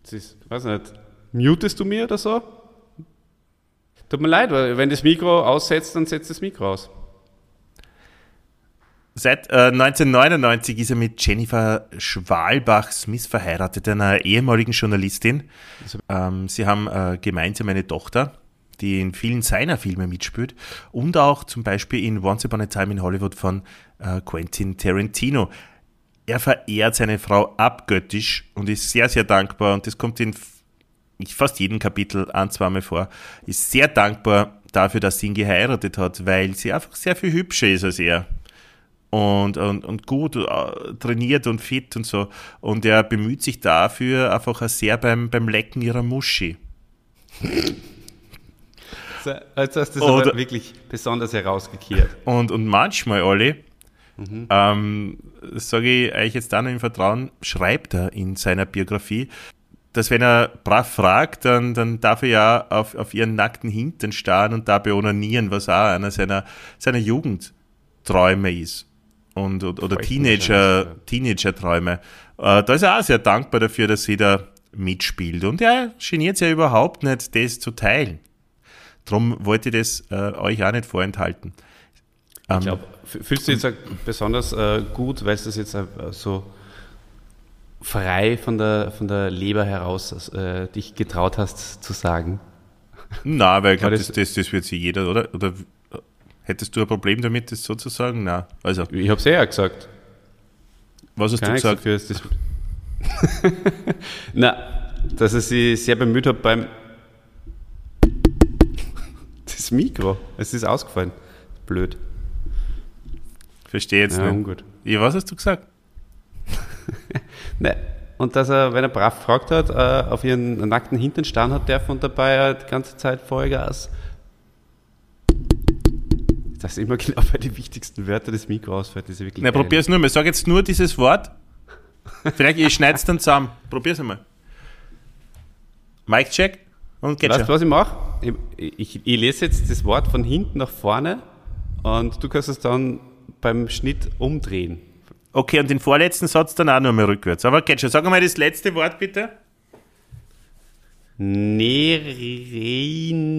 Das ist, weiß nicht, mutest du mir oder so? Tut mir leid, weil wenn das Mikro aussetzt, dann setzt das Mikro aus. Seit äh, 1999 ist er mit Jennifer Schwalbach-Smith verheiratet, einer ehemaligen Journalistin. Ähm, sie haben äh, gemeinsam eine Tochter, die in vielen seiner Filme mitspielt und auch zum Beispiel in Once Upon a Time in Hollywood von äh, Quentin Tarantino. Er verehrt seine Frau abgöttisch und ist sehr, sehr dankbar und das kommt in fast jedem Kapitel ein, zweimal vor, ist sehr dankbar dafür, dass sie ihn geheiratet hat, weil sie einfach sehr viel hübscher ist als er und, und, und gut äh, trainiert und fit und so. Und er bemüht sich dafür einfach auch sehr beim, beim Lecken ihrer Muschi. Jetzt hast du das Oder- aber wirklich besonders herausgekehrt. Und, und manchmal, Olli, ähm, sage ich euch jetzt da noch im Vertrauen, schreibt er in seiner Biografie, dass wenn er brav fragt, dann, dann darf er ja auf, auf ihren nackten Hintern starren und dabei onanieren, was auch einer seiner, seiner Jugendträume ist. Und, oder Teenager. Teenager-Träume. Äh, da ist er auch sehr dankbar dafür, dass sie da mitspielt. Und er geniert ja überhaupt nicht, das zu teilen. Drum wollte ich das äh, euch auch nicht vorenthalten. Ähm, Ich glaube, fühlst du jetzt besonders äh, gut, weil du das jetzt äh, so frei von der, von der Leber heraus äh, dich getraut hast zu sagen? Na, weil ich glaube, das, das- das, wird sich jeder, oder? Oder hättest du ein Problem damit, das so zu sagen? Na, also, Ich habe es ja gesagt. was hast Kann du gesagt? dafür, ist das Na, dass er sich sehr bemüht hat beim das Mikro. Es ist ausgefallen. Blöd. Verstehe jetzt Ja, nicht. ungut. Ja, was hast du gesagt? Ne. Und dass er, wenn er brav gefragt hat, äh, auf ihren nackten Hintern starren hat, der von dabei die ganze Zeit Vollgas. Das ist immer genau bei den wichtigsten Wörtern des Mikro ausfällt. Das ist wirklich Na, geil. probier's nur mal. Sag jetzt nur dieses Wort. Vielleicht, ich schneid's dann zusammen. Probier's einmal. Mic check und geht Weißt du, schon. was ich mache? Ich, ich, ich lese jetzt das Wort von hinten nach vorne und du kannst es dann beim Schnitt umdrehen. Okay, und den vorletzten Satz dann auch nur mal rückwärts. Aber geht schon. Sag mal das letzte Wort bitte.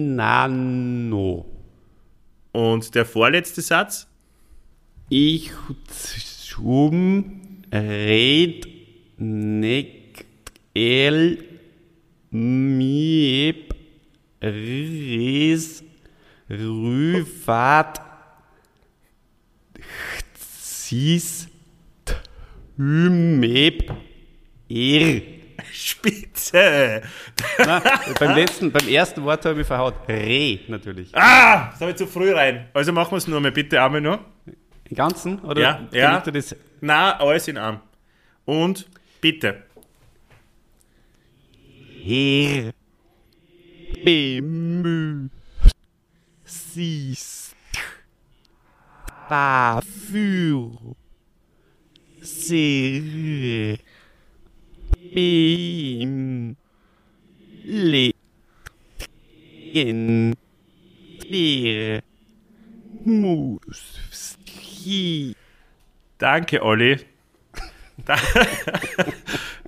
Nerinano. Und der vorletzte Satz? Ich zum red nicht el mieb ris rüfat sis hymeb er. Spitze! Na, beim letzten, beim ersten Wort habe ich mich verhaut. Re, natürlich. Ah! Das habe ich zu früh rein. Also machen wir es nur mal bitte einmal noch. Im Ganzen? Oder Ja, ja. dir das? Na, alles in einem. Und bitte. Her bemüht siehst dafür sehr bem legen der muss Danke, Olli.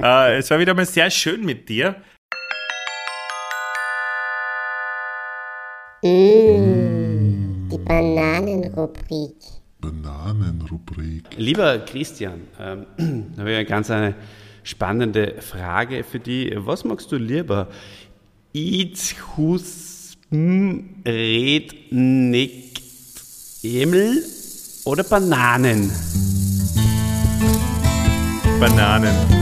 Äh, es war wieder mal sehr schön mit dir. Die Bananenrubrik. Bananenrubrik. Lieber Christian, ähm, da habe ich eine ganz eine spannende Frage für die. Was magst du lieber? Itz, Hus, Red, Nickt, Emel oder Bananen? Bananen.